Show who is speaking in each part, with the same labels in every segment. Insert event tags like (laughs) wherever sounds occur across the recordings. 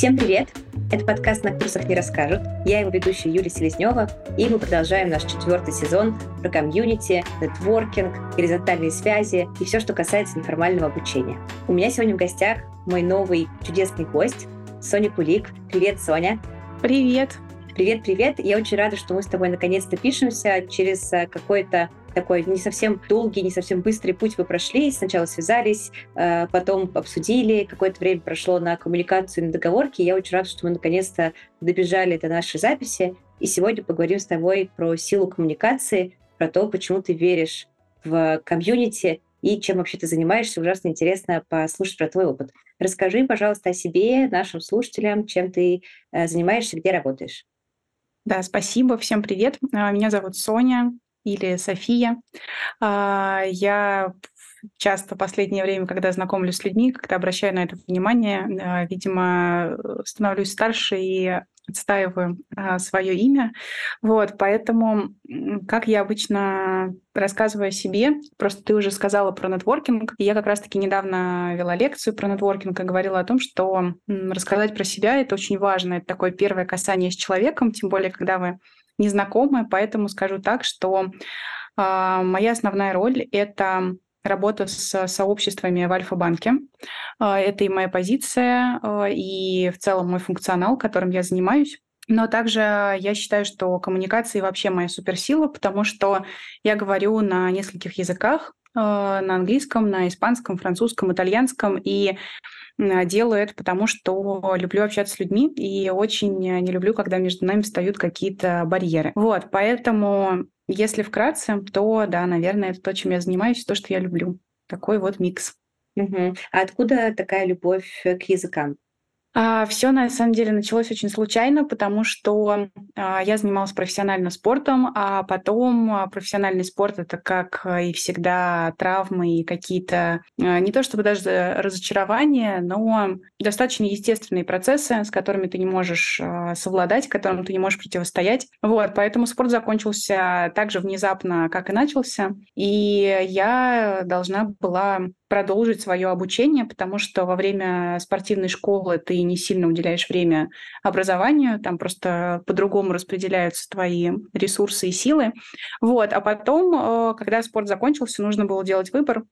Speaker 1: Всем привет! Это подкаст «На курсах не расскажут». Я его ведущая Юлия Селезнева, и мы продолжаем наш четвертый сезон про комьюнити, нетворкинг, горизонтальные связи и все, что касается неформального обучения. У меня сегодня в гостях мой новый чудесный гость Соня Кулик. Привет, Соня!
Speaker 2: Привет!
Speaker 1: Привет-привет! Я очень рада, что мы с тобой наконец-то пишемся через э, какой-то такой не совсем долгий, не совсем быстрый путь вы прошли. Сначала связались, э, потом обсудили, какое-то время прошло на коммуникацию, на договорки. Я очень рада, что мы наконец-то добежали до нашей записи. И сегодня поговорим с тобой про силу коммуникации, про то, почему ты веришь в комьюнити и чем вообще ты занимаешься. Ужасно интересно послушать про твой опыт. Расскажи, пожалуйста, о себе, нашим слушателям, чем ты э, занимаешься, где работаешь.
Speaker 2: Да, спасибо. Всем привет. А, меня зовут Соня или София. А, я часто в последнее время, когда знакомлюсь с людьми, когда обращаю на это внимание, а, видимо, становлюсь старше и отстаиваю а, свое имя. Вот, поэтому, как я обычно рассказываю о себе, просто ты уже сказала про нетворкинг, я как раз-таки недавно вела лекцию про нетворкинг и говорила о том, что рассказать про себя — это очень важно, это такое первое касание с человеком, тем более, когда вы незнакомы, поэтому скажу так, что э, моя основная роль — это работа с сообществами в Альфа-банке. Э, это и моя позиция, э, и в целом мой функционал, которым я занимаюсь. Но также я считаю, что коммуникации вообще моя суперсила, потому что я говорю на нескольких языках, на английском, на испанском, французском, итальянском, и делаю это потому, что люблю общаться с людьми и очень не люблю, когда между нами встают какие-то барьеры. Вот, поэтому, если вкратце, то, да, наверное, это то, чем я занимаюсь, то, что я люблю. Такой вот микс.
Speaker 1: Угу. А откуда такая любовь к языкам?
Speaker 2: А, Все на самом деле началось очень случайно, потому что а, я занималась профессионально спортом, а потом а, профессиональный спорт это как и всегда травмы и какие-то не то чтобы даже разочарования, но достаточно естественные процессы, с которыми ты не можешь совладать, которым ты не можешь противостоять. Вот, поэтому спорт закончился так же внезапно, как и начался, и я должна была продолжить свое обучение, потому что во время спортивной школы ты не сильно уделяешь время образованию, там просто по-другому распределяются твои ресурсы и силы. Вот. А потом, э, когда спорт закончился, нужно было делать выбор,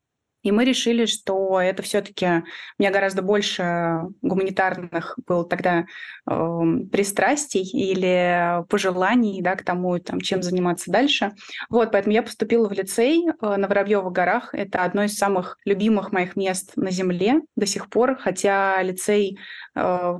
Speaker 2: и мы решили, что это все-таки у меня гораздо больше гуманитарных было тогда э, пристрастий или пожеланий да, к тому, там, чем заниматься дальше. Вот, поэтому я поступила в лицей э, на Воробьевых горах. Это одно из самых любимых моих мест на Земле до сих пор, хотя лицей э,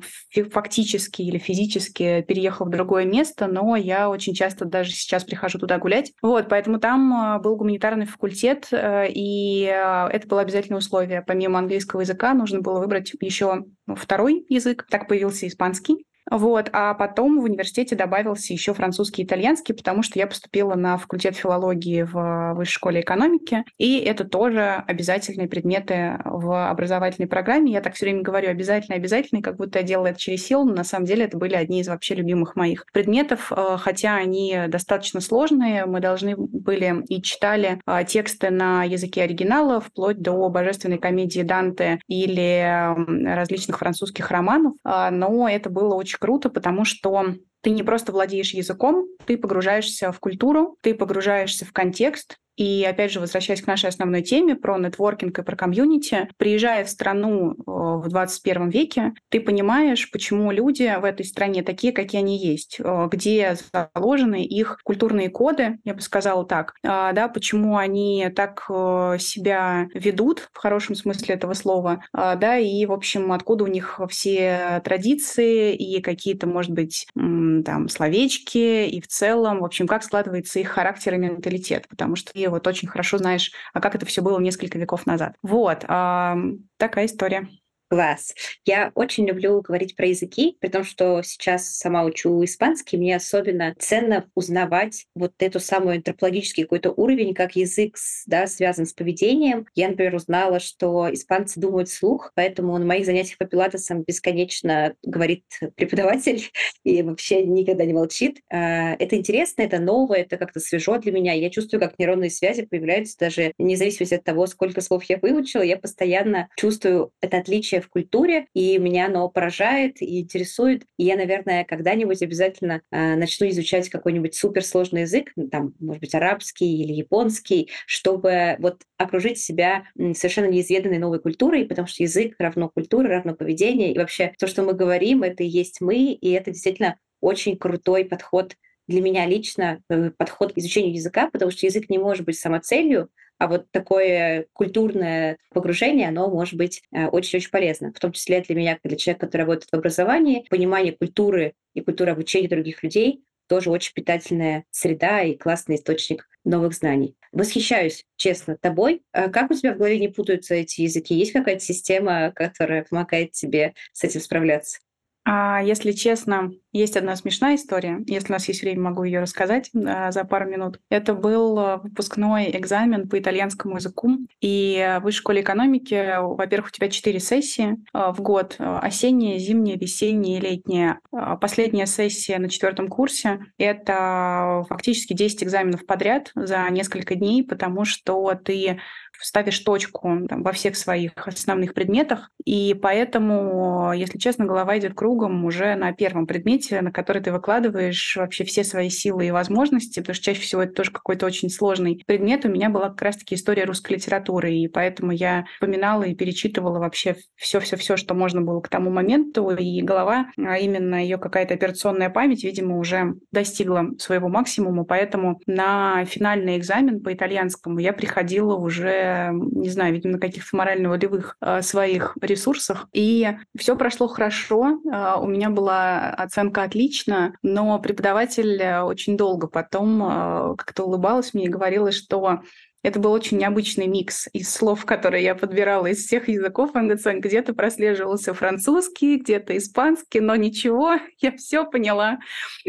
Speaker 2: фактически или физически переехал в другое место, но я очень часто даже сейчас прихожу туда гулять. Вот, поэтому там э, был гуманитарный факультет, э, и это было обязательное условие. Помимо английского языка нужно было выбрать еще второй язык. Так появился испанский. Вот. А потом в университете добавился еще французский и итальянский, потому что я поступила на факультет филологии в высшей школе экономики, и это тоже обязательные предметы в образовательной программе. Я так все время говорю обязательно, обязательно, как будто я делала это через силу, но на самом деле это были одни из вообще любимых моих предметов, э, хотя они достаточно сложные. Мы должны были и читали э, тексты на языке оригинала, вплоть до божественной комедии Данте или различных французских романов, а, но это было очень очень круто, потому что ты не просто владеешь языком, ты погружаешься в культуру, ты погружаешься в контекст, и опять же, возвращаясь к нашей основной теме про нетворкинг и про комьюнити, приезжая в страну э, в 21 веке, ты понимаешь, почему люди в этой стране такие, какие они есть, э, где заложены их культурные коды, я бы сказала так, а, да, почему они так э, себя ведут в хорошем смысле этого слова, да, и, в общем, откуда у них все традиции и какие-то, может быть, там, словечки, и в целом, в общем, как складывается их характер и менталитет, потому что вот очень хорошо знаешь, а как это все было несколько веков назад. Вот, такая история.
Speaker 1: Класс. Я очень люблю говорить про языки, при том, что сейчас сама учу испанский, мне особенно ценно узнавать вот эту самую антропологический какой-то уровень, как язык да, связан с поведением. Я, например, узнала, что испанцы думают вслух, поэтому на моих занятиях по пилатесам бесконечно говорит преподаватель (laughs) и вообще никогда не молчит. А, это интересно, это новое, это как-то свежо для меня. Я чувствую, как нейронные связи появляются даже вне зависимости от того, сколько слов я выучила, я постоянно чувствую это отличие в культуре, и меня оно поражает и интересует. И я, наверное, когда-нибудь обязательно э, начну изучать какой-нибудь суперсложный язык, там, может быть, арабский или японский, чтобы вот окружить себя совершенно неизведанной новой культурой, потому что язык равно культура, равно поведение. И вообще то, что мы говорим, это и есть мы, и это действительно очень крутой подход для меня лично, э, подход к изучению языка, потому что язык не может быть самоцелью, а вот такое культурное погружение, оно может быть э, очень-очень полезно, в том числе для меня, как для человека, который работает в образовании, понимание культуры и культуры обучения других людей тоже очень питательная среда и классный источник новых знаний. Восхищаюсь, честно, тобой. А как у тебя в голове не путаются эти языки? Есть какая-то система, которая помогает тебе с этим справляться?
Speaker 2: А, если честно, есть одна смешная история. Если у нас есть время, могу ее рассказать а, за пару минут. Это был а, выпускной экзамен по итальянскому языку. И в высшей школе экономики, во-первых, у тебя четыре сессии в год. Осенняя, зимняя, весенняя и летняя. Последняя сессия на четвертом курсе — это фактически 10 экзаменов подряд за несколько дней, потому что ты ставишь точку там, во всех своих основных предметах, и поэтому, если честно, голова идет кругом уже на первом предмете, на который ты выкладываешь вообще все свои силы и возможности, потому что чаще всего это тоже какой-то очень сложный предмет. У меня была как раз-таки история русской литературы, и поэтому я вспоминала и перечитывала вообще все-все-все, что можно было к тому моменту, и голова, а именно ее какая-то операционная память, видимо, уже достигла своего максимума, поэтому на финальный экзамен по итальянскому я приходила уже не знаю, видимо, на каких-то морально-волевых э, своих ресурсах. И все прошло хорошо. Э, у меня была оценка отлично, но преподаватель э, очень долго потом э, как-то улыбалась мне и говорила, что это был очень необычный микс из слов, которые я подбирала из всех языков МГЦ. Где-то прослеживался французский, где-то испанский, но ничего, (laughs) я все поняла.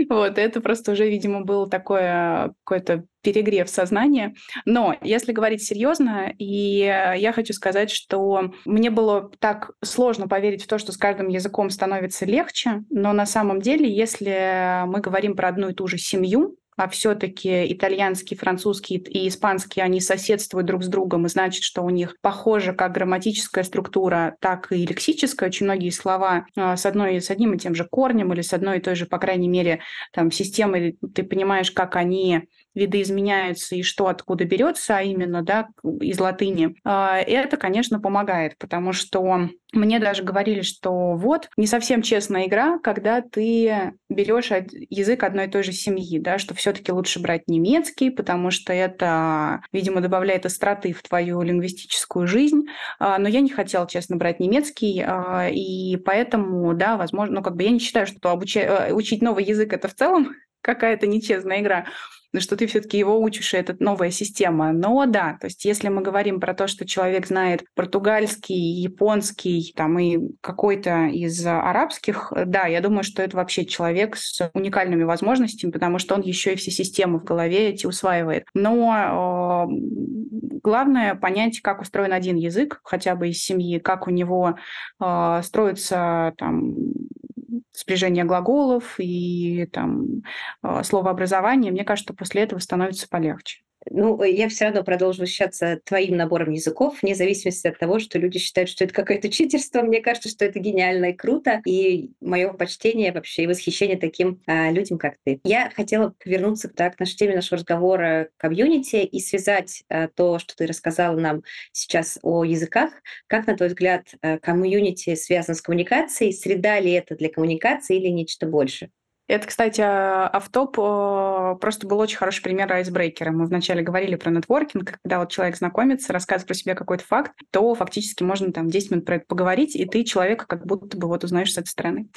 Speaker 2: Вот, это просто уже, видимо, было такое какое-то перегрев сознания. Но если говорить серьезно, и я хочу сказать, что мне было так сложно поверить в то, что с каждым языком становится легче, но на самом деле, если мы говорим про одну и ту же семью, а все-таки итальянский, французский и испанский, они соседствуют друг с другом, и значит, что у них похоже как грамматическая структура, так и лексическая. Очень многие слова а, с, одной, с одним и тем же корнем или с одной и той же, по крайней мере, там, системой, ты понимаешь, как они видоизменяются и что откуда берется, а именно да, из латыни, а, это, конечно, помогает, потому что мне даже говорили, что вот не совсем честная игра, когда ты берешь язык одной и той же семьи, да, что все-таки лучше брать немецкий, потому что это, видимо, добавляет остроты в твою лингвистическую жизнь. А, но я не хотела, честно, брать немецкий, а, и поэтому, да, возможно, ну как бы я не считаю, что обучать, э, учить новый язык это в целом (laughs) какая-то нечестная игра что ты все-таки его учишь, и это новая система. Но да, то есть если мы говорим про то, что человек знает португальский, японский, там и какой-то из арабских, да, я думаю, что это вообще человек с уникальными возможностями, потому что он еще и все системы в голове эти усваивает. Но э, главное понять, как устроен один язык, хотя бы из семьи, как у него э, строится там сближение глаголов и там а, словообразование, мне кажется, после этого становится полегче.
Speaker 1: Ну, я все равно продолжу восхищаться твоим набором языков, вне зависимости от того, что люди считают, что это какое-то читерство. Мне кажется, что это гениально и круто. И мое почтение вообще и восхищение таким а, людям, как ты. Я хотела вернуться да, к нашей теме нашего разговора комьюнити и связать а, то, что ты рассказала нам сейчас о языках. Как, на твой взгляд, а, комьюнити связан с коммуникацией? Среда ли это для коммуникации или нечто больше?
Speaker 2: Это, кстати, автоп просто был очень хороший пример айсбрейкера. Мы вначале говорили про нетворкинг, когда вот человек знакомится, рассказывает про себя какой-то факт, то фактически можно там 10 минут про это поговорить, и ты человека как будто бы вот узнаешь с этой стороны.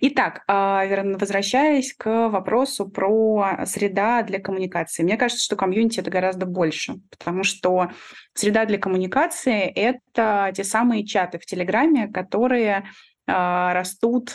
Speaker 2: Итак, а, возвращаясь к вопросу про среда для коммуникации. Мне кажется, что комьюнити — это гораздо больше, потому что среда для коммуникации — это те самые чаты в Телеграме, которые а, растут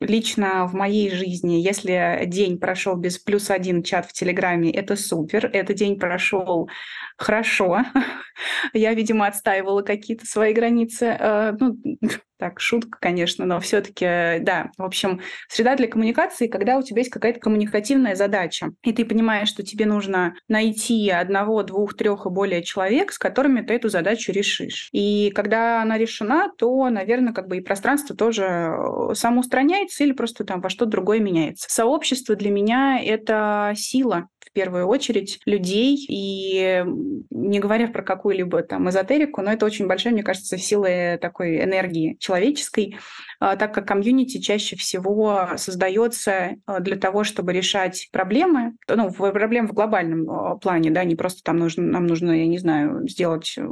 Speaker 2: лично в моей жизни, если день прошел без плюс один чат в Телеграме, это супер. Этот день прошел хорошо. (laughs) Я, видимо, отстаивала какие-то свои границы. Э, ну, (laughs) Так, шутка, конечно, но все-таки, да. В общем, среда для коммуникации, когда у тебя есть какая-то коммуникативная задача, и ты понимаешь, что тебе нужно найти одного, двух, трех и более человек, с которыми ты эту задачу решишь. И когда она решена, то, наверное, как бы и пространство тоже э, самоустраняется или просто там во что-то другое меняется. Сообщество для меня — это сила, в первую очередь людей, и не говоря про какую-либо там эзотерику, но это очень большая, мне кажется, сила такой энергии человеческой, а, так как комьюнити чаще всего создается а, для того, чтобы решать проблемы, ну, проблемы в глобальном а, плане, да, не просто там нужно, нам нужно, я не знаю, сделать э,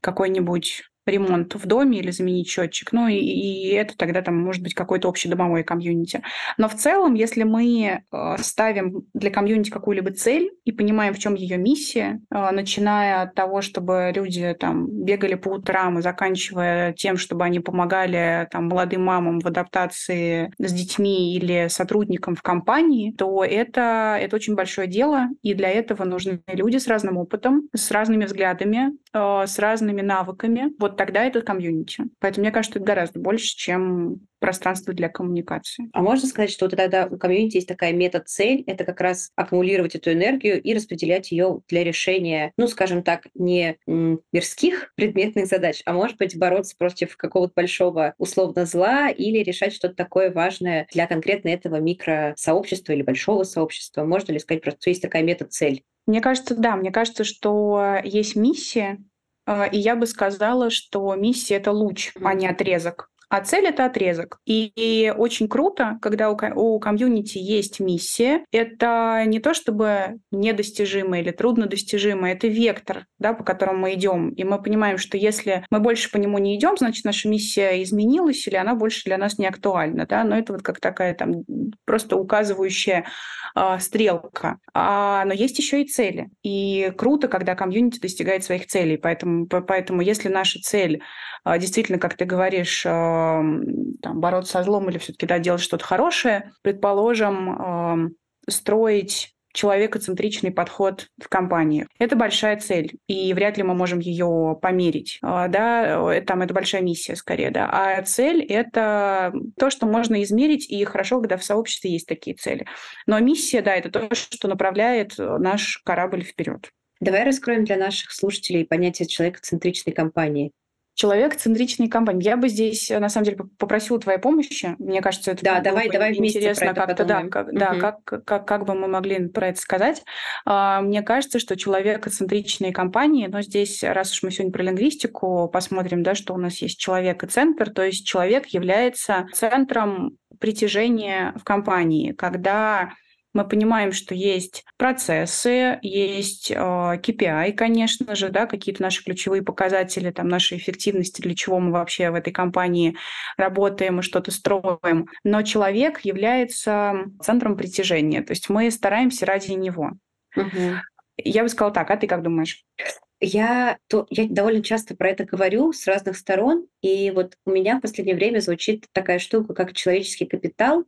Speaker 2: какой-нибудь ремонт в доме или заменить счетчик. Ну и, и это тогда там может быть какой-то общий домовой комьюнити. Но в целом, если мы э, ставим для комьюнити какую-либо цель и понимаем, в чем ее миссия, э, начиная от того, чтобы люди там бегали по утрам и заканчивая тем, чтобы они помогали там молодым мамам в адаптации с детьми или сотрудникам в компании, то это, это очень большое дело, и для этого нужны люди с разным опытом, с разными взглядами, э, с разными навыками. Вот тогда это комьюнити. Поэтому мне кажется, это гораздо больше, чем пространство для коммуникации.
Speaker 1: А можно сказать, что вот тогда у комьюнити есть такая мета-цель, это как раз аккумулировать эту энергию и распределять ее для решения, ну, скажем так, не мирских (laughs) предметных задач, а может быть бороться против какого-то большого условно зла или решать что-то такое важное для конкретно этого микросообщества или большого сообщества. Можно ли сказать, что есть такая мета-цель?
Speaker 2: Мне кажется, да. Мне кажется, что есть миссия, и я бы сказала, что миссия — это луч, а не отрезок. А цель — это отрезок. И, и очень круто, когда у, у комьюнити есть миссия. Это не то чтобы недостижимо или труднодостижимо, это вектор, да, по которому мы идем. И мы понимаем, что если мы больше по нему не идем, значит, наша миссия изменилась или она больше для нас не актуальна. Да? Но это вот как такая там просто указывающая э, стрелка. А, но есть еще и цели. И круто, когда комьюнити достигает своих целей. Поэтому, поэтому если наша цель э, действительно, как ты говоришь, э, там, бороться со злом или все-таки да, делать что-то хорошее, предположим, строить человекоцентричный подход в компании. Это большая цель, и вряд ли мы можем ее померить. А, да, э, там это большая миссия скорее, да. А цель — это то, что можно измерить, и хорошо, когда в сообществе есть такие цели. Но миссия, да, это то, что направляет наш корабль вперед.
Speaker 1: Давай раскроем для наших слушателей понятие человекоцентричной компании
Speaker 2: человек-центричной компании. Я бы здесь, на самом деле, попросила твоей помощи. Мне кажется, это
Speaker 1: да, давай, давай
Speaker 2: интересно как-то, да, как, угу. да как, как, как бы мы могли про это сказать. А, мне кажется, что человекоцентричные компании, но здесь, раз уж мы сегодня про лингвистику, посмотрим, да, что у нас есть человек и центр, то есть человек является центром притяжения в компании, когда мы понимаем, что есть процессы, есть э, KPI, конечно же, да, какие-то наши ключевые показатели, там, нашей эффективности, для чего мы вообще в этой компании работаем и что-то строим. Но человек является центром притяжения, то есть мы стараемся ради него. Угу. Я бы сказала так, а ты как думаешь?
Speaker 1: Я, то, я довольно часто про это говорю с разных сторон, и вот у меня в последнее время звучит такая штука, как человеческий капитал,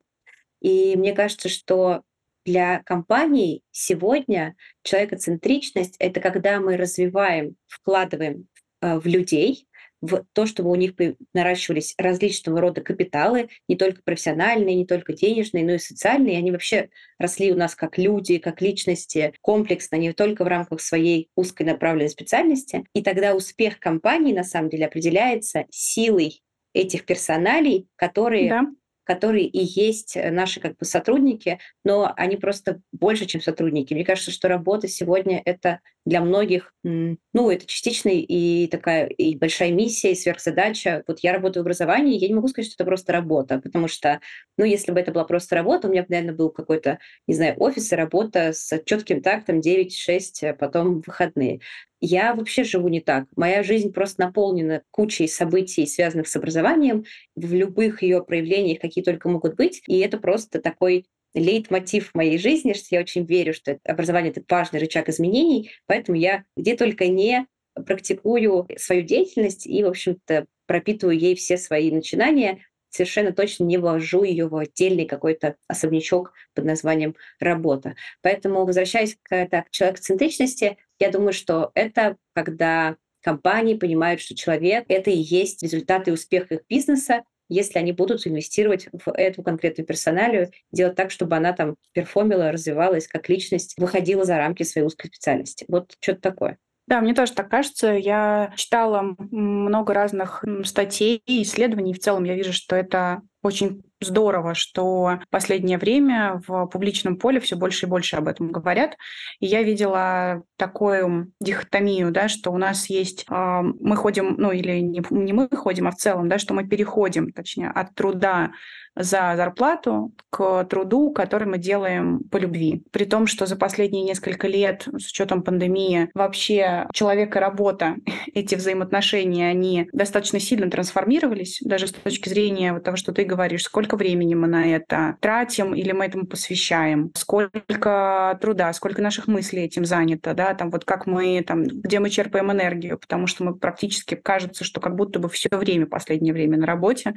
Speaker 1: и мне кажется, что для компаний сегодня человекоцентричность — это когда мы развиваем, вкладываем э, в людей, в то, чтобы у них наращивались различного рода капиталы, не только профессиональные, не только денежные, но и социальные. Они вообще росли у нас как люди, как личности, комплексно, не только в рамках своей узкой направленной специальности. И тогда успех компании на самом деле определяется силой этих персоналей, которые да которые и есть э, наши как бы сотрудники, но они просто больше, чем сотрудники. Мне кажется, что работа сегодня это для многих, ну, это частично и такая и большая миссия, и сверхзадача. Вот я работаю в образовании, я не могу сказать, что это просто работа, потому что, ну, если бы это была просто работа, у меня бы, наверное, был какой-то, не знаю, офис и работа с четким тактом 9-6, а потом выходные. Я вообще живу не так. Моя жизнь просто наполнена кучей событий, связанных с образованием, в любых ее проявлениях, какие только могут быть. И это просто такой лейтмотив моей жизни, что я очень верю, что образование — это важный рычаг изменений, поэтому я где только не практикую свою деятельность и, в общем-то, пропитываю ей все свои начинания, совершенно точно не вложу ее в отдельный какой-то особнячок под названием работа. Поэтому, возвращаясь к, так, к человекоцентричности, я думаю, что это когда компании понимают, что человек — это и есть результаты успеха их бизнеса, если они будут инвестировать в эту конкретную персоналию, делать так, чтобы она там перформила, развивалась как личность, выходила за рамки своей узкой специальности. Вот что-то такое.
Speaker 2: Да, мне тоже так кажется. Я читала много разных статей и исследований. В целом я вижу, что это очень здорово, что в последнее время в публичном поле все больше и больше об этом говорят. И я видела такую дихотомию, да, что у нас есть, э, мы ходим, ну или не, не мы ходим, а в целом, да, что мы переходим, точнее, от труда за зарплату к труду, который мы делаем по любви. При том, что за последние несколько лет, с учетом пандемии, вообще человек и работа, (laughs) эти взаимоотношения, они достаточно сильно трансформировались, даже с точки зрения вот того, что ты говоришь, сколько времени мы на это тратим или мы этому посвящаем, сколько труда, сколько наших мыслей этим занято, да, там вот как мы, там, где мы черпаем энергию, потому что мы практически кажется, что как будто бы все время, последнее время на работе.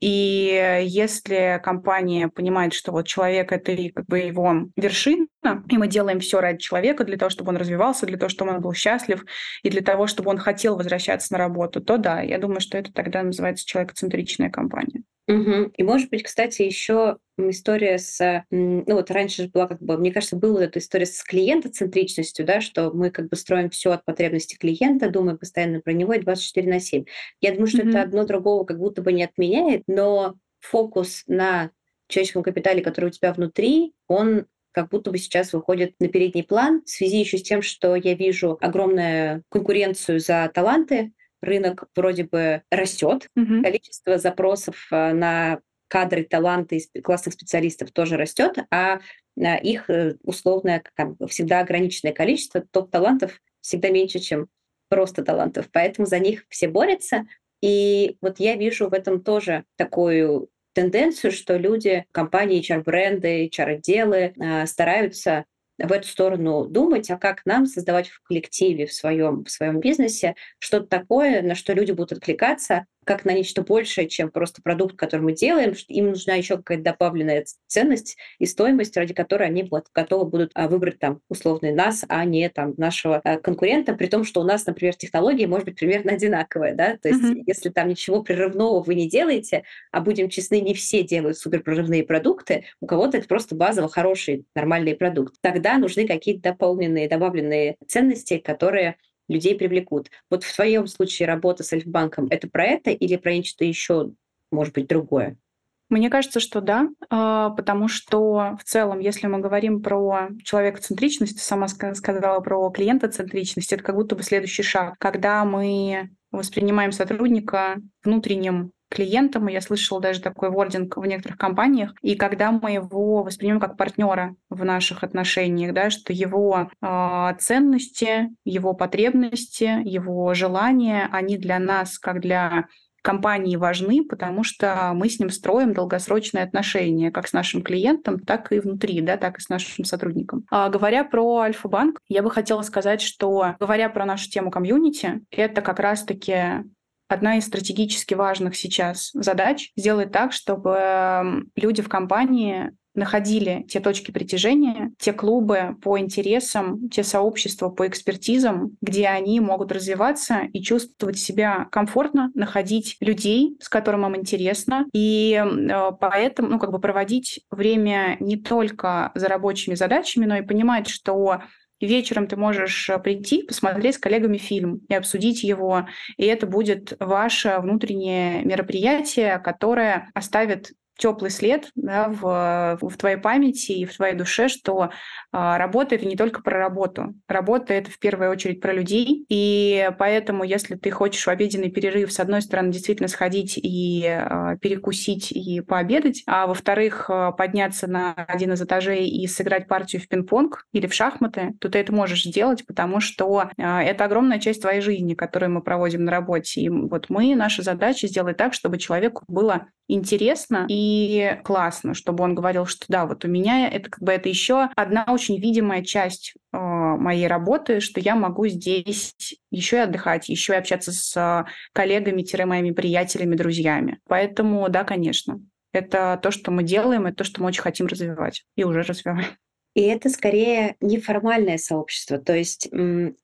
Speaker 2: И если компания понимает, что вот человек — это как бы его вершина, и мы делаем все ради человека для того, чтобы он развивался, для того, чтобы он был счастлив, и для того, чтобы он хотел возвращаться на работу, то да, я думаю, что это тогда называется человекоцентричная компания.
Speaker 1: Угу. И, может быть, кстати, еще история с... Ну, вот раньше же была как бы... Мне кажется, была эта история с клиентоцентричностью, да, что мы как бы строим все от потребностей клиента, думаем постоянно про него и 24 на 7. Я думаю, что угу. это одно другого как будто бы не отменяет, но фокус на человеческом капитале, который у тебя внутри, он как будто бы сейчас выходит на передний план в связи еще с тем, что я вижу огромную конкуренцию за таланты, рынок вроде бы растет, угу. количество запросов э, на кадры, таланты классных специалистов тоже растет, а их э, условное как, всегда ограниченное количество топ-талантов всегда меньше, чем просто талантов. Поэтому за них все борются. И вот я вижу в этом тоже такую тенденцию, что люди, компании, HR-бренды, HR-отделы э, стараются в эту сторону думать, а как нам создавать в коллективе, в своем, в своем бизнесе что-то такое, на что люди будут откликаться, как на нечто большее, чем просто продукт, который мы делаем. Им нужна еще какая-то добавленная ценность и стоимость, ради которой они готовы будут а, выбрать там условный нас, а не там нашего а, конкурента, при том, что у нас, например, технологии может быть примерно одинаковые, да, то есть mm-hmm. если там ничего прерывного вы не делаете, а будем честны, не все делают суперпрорывные продукты, у кого-то это просто базово хороший, нормальный продукт, тогда нужны какие-то дополненные, добавленные ценности, которые людей привлекут. Вот в твоем случае работа с Альфбанком — это про это или про нечто еще, может быть, другое?
Speaker 2: Мне кажется, что да, а, потому что в целом, если мы говорим про человекоцентричность, ты сама сказала про клиентоцентричность, это как будто бы следующий шаг, когда мы воспринимаем сотрудника внутренним клиентом, и я слышала даже такой вординг в некоторых компаниях, и когда мы его воспринимаем как партнера в наших отношениях, да, что его э, ценности, его потребности, его желания, они для нас, как для компании важны, потому что мы с ним строим долгосрочные отношения, как с нашим клиентом, так и внутри, да, так и с нашим сотрудником. А, говоря про Альфа-банк, я бы хотела сказать, что, говоря про нашу тему комьюнити, это как раз-таки одна из стратегически важных сейчас задач сделать так, чтобы люди в компании находили те точки притяжения, те клубы по интересам, те сообщества по экспертизам, где они могут развиваться и чувствовать себя комфортно, находить людей, с которым им интересно, и э, поэтому, ну, как бы проводить время не только за рабочими задачами, но и понимать, что вечером ты можешь э, прийти, посмотреть с коллегами фильм и обсудить его. И это будет ваше внутреннее мероприятие, которое оставит теплый след да, в, в твоей памяти и в твоей душе, что а, работа это не только про работу. Работа это в первую очередь про людей. И поэтому, если ты хочешь в обеденный перерыв, с одной стороны, действительно сходить и а, перекусить и пообедать, а во-вторых, а, подняться на один из этажей и сыграть партию в пинг-понг или в шахматы, то ты это можешь сделать, потому что а, это огромная часть твоей жизни, которую мы проводим на работе. И вот мы, наша задача сделать так, чтобы человеку было интересно и классно, чтобы он говорил, что да, вот у меня это как бы это еще одна очень видимая часть э, моей работы, что я могу здесь еще и отдыхать, еще и общаться с коллегами-моими приятелями, друзьями. Поэтому да, конечно, это то, что мы делаем, это то, что мы очень хотим развивать и уже развиваем.
Speaker 1: И это скорее неформальное сообщество, то есть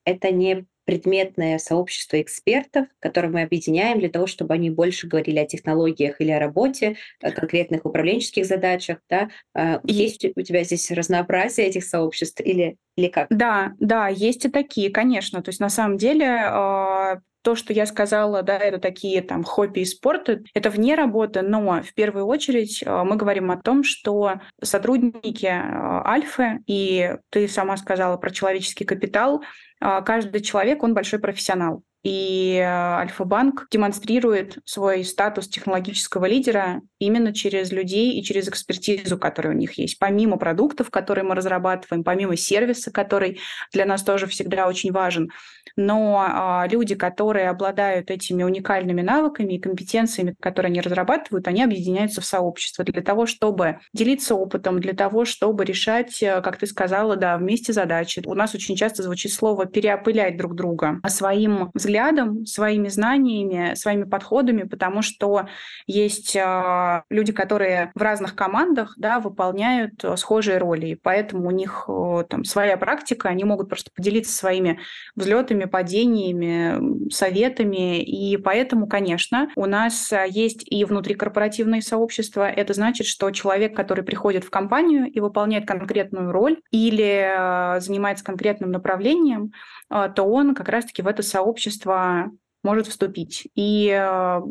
Speaker 1: это не предметное сообщество экспертов, которые мы объединяем для того, чтобы они больше говорили о технологиях или о работе, о конкретных управленческих задачах. Да? А, есть у тебя здесь разнообразие этих сообществ или, или как?
Speaker 2: Да, да, есть и такие, конечно. То есть на самом деле а, то, что я сказала, да, это такие там хобби и спорты, это вне работы, но в первую очередь а, мы говорим о том, что сотрудники Альфы, и ты сама сказала про человеческий капитал, каждый человек, он большой профессионал. И э, Альфа-банк демонстрирует свой статус технологического лидера именно через людей и через экспертизу, которая у них есть. Помимо продуктов, которые мы разрабатываем, помимо сервиса, который для нас тоже всегда очень важен. Но а, люди, которые обладают этими уникальными навыками и компетенциями, которые они разрабатывают, они объединяются в сообщество для того, чтобы делиться опытом, для того, чтобы решать, э, как ты сказала, да, вместе задачи. У нас очень часто звучит слово «переопылять друг друга» своим взглядом взглядом, своими знаниями, своими подходами, потому что есть э, люди, которые в разных командах да, выполняют э, схожие роли, и поэтому у них э, там своя практика, они могут просто поделиться своими взлетами, падениями, советами, и поэтому, конечно, у нас есть и внутрикорпоративные сообщества. Это значит, что человек, который приходит в компанию и выполняет конкретную роль или занимается конкретным направлением, то он как раз-таки в это сообщество сообщество может вступить и э,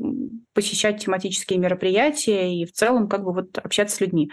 Speaker 2: посещать тематические мероприятия и в целом как бы вот общаться с людьми.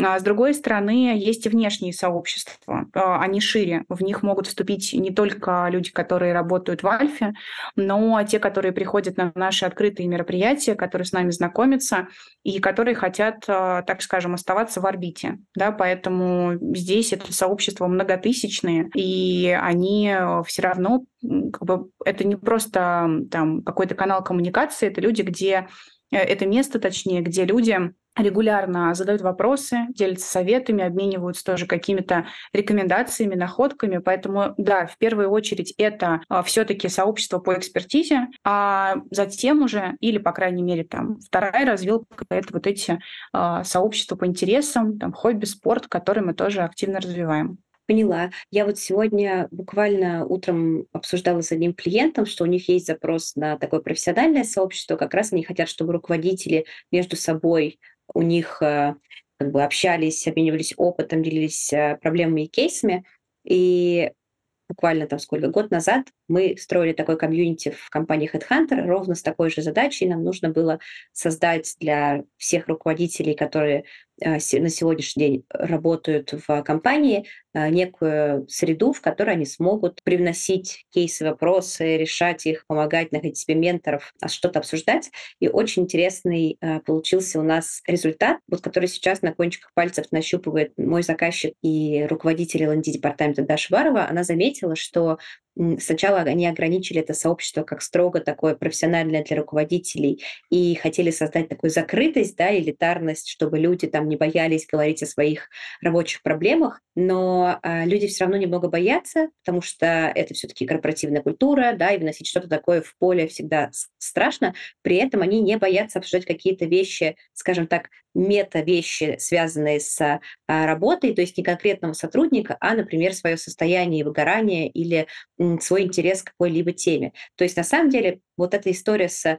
Speaker 2: А с другой стороны, есть и внешние сообщества. А, они шире. В них могут вступить не только люди, которые работают в Альфе, но те, которые приходят на наши открытые мероприятия, которые с нами знакомятся и которые хотят, а, так скажем, оставаться в орбите. Да, поэтому здесь это сообщество многотысячные, и они все равно как бы, это не просто там какой-то канал коммуникации, это люди, где э, это место, точнее, где люди регулярно задают вопросы, делятся советами, обмениваются тоже какими-то рекомендациями, находками. Поэтому, да, в первую очередь это а, все-таки сообщество по экспертизе, а затем уже, или, по крайней мере, там, вторая развилка — это вот эти а, сообщества по интересам, там, хобби, спорт, которые мы тоже активно развиваем.
Speaker 1: Поняла. Я вот сегодня буквально утром обсуждала с одним клиентом, что у них есть запрос на такое профессиональное сообщество. Как раз они хотят, чтобы руководители между собой у них э, как бы общались, обменивались опытом, делились э, проблемами и кейсами. И буквально там сколько, год назад мы строили такой комьюнити в компании Headhunter ровно с такой же задачей. Нам нужно было создать для всех руководителей, которые на сегодняшний день работают в компании, э, некую среду, в которой они смогут привносить кейсы, вопросы, решать их, помогать, находить себе менторов, а что-то обсуждать. И очень интересный получился у нас результат, вот который сейчас на кончиках пальцев нащупывает мой заказчик и руководитель ЛНД-департамента Даша Варова. Она заметила, что Сначала они ограничили это сообщество как строго такое профессиональное для руководителей и хотели создать такую закрытость, да, элитарность, чтобы люди там не боялись говорить о своих рабочих проблемах, но а, люди все равно немного боятся, потому что это все-таки корпоративная культура, да, и выносить что-то такое в поле всегда страшно. При этом они не боятся обсуждать какие-то вещи, скажем так, мета-вещи, связанные с а, работой, то есть не конкретного сотрудника, а, например, свое состояние выгорания или свой интерес к какой-либо теме. То есть на самом деле вот эта история с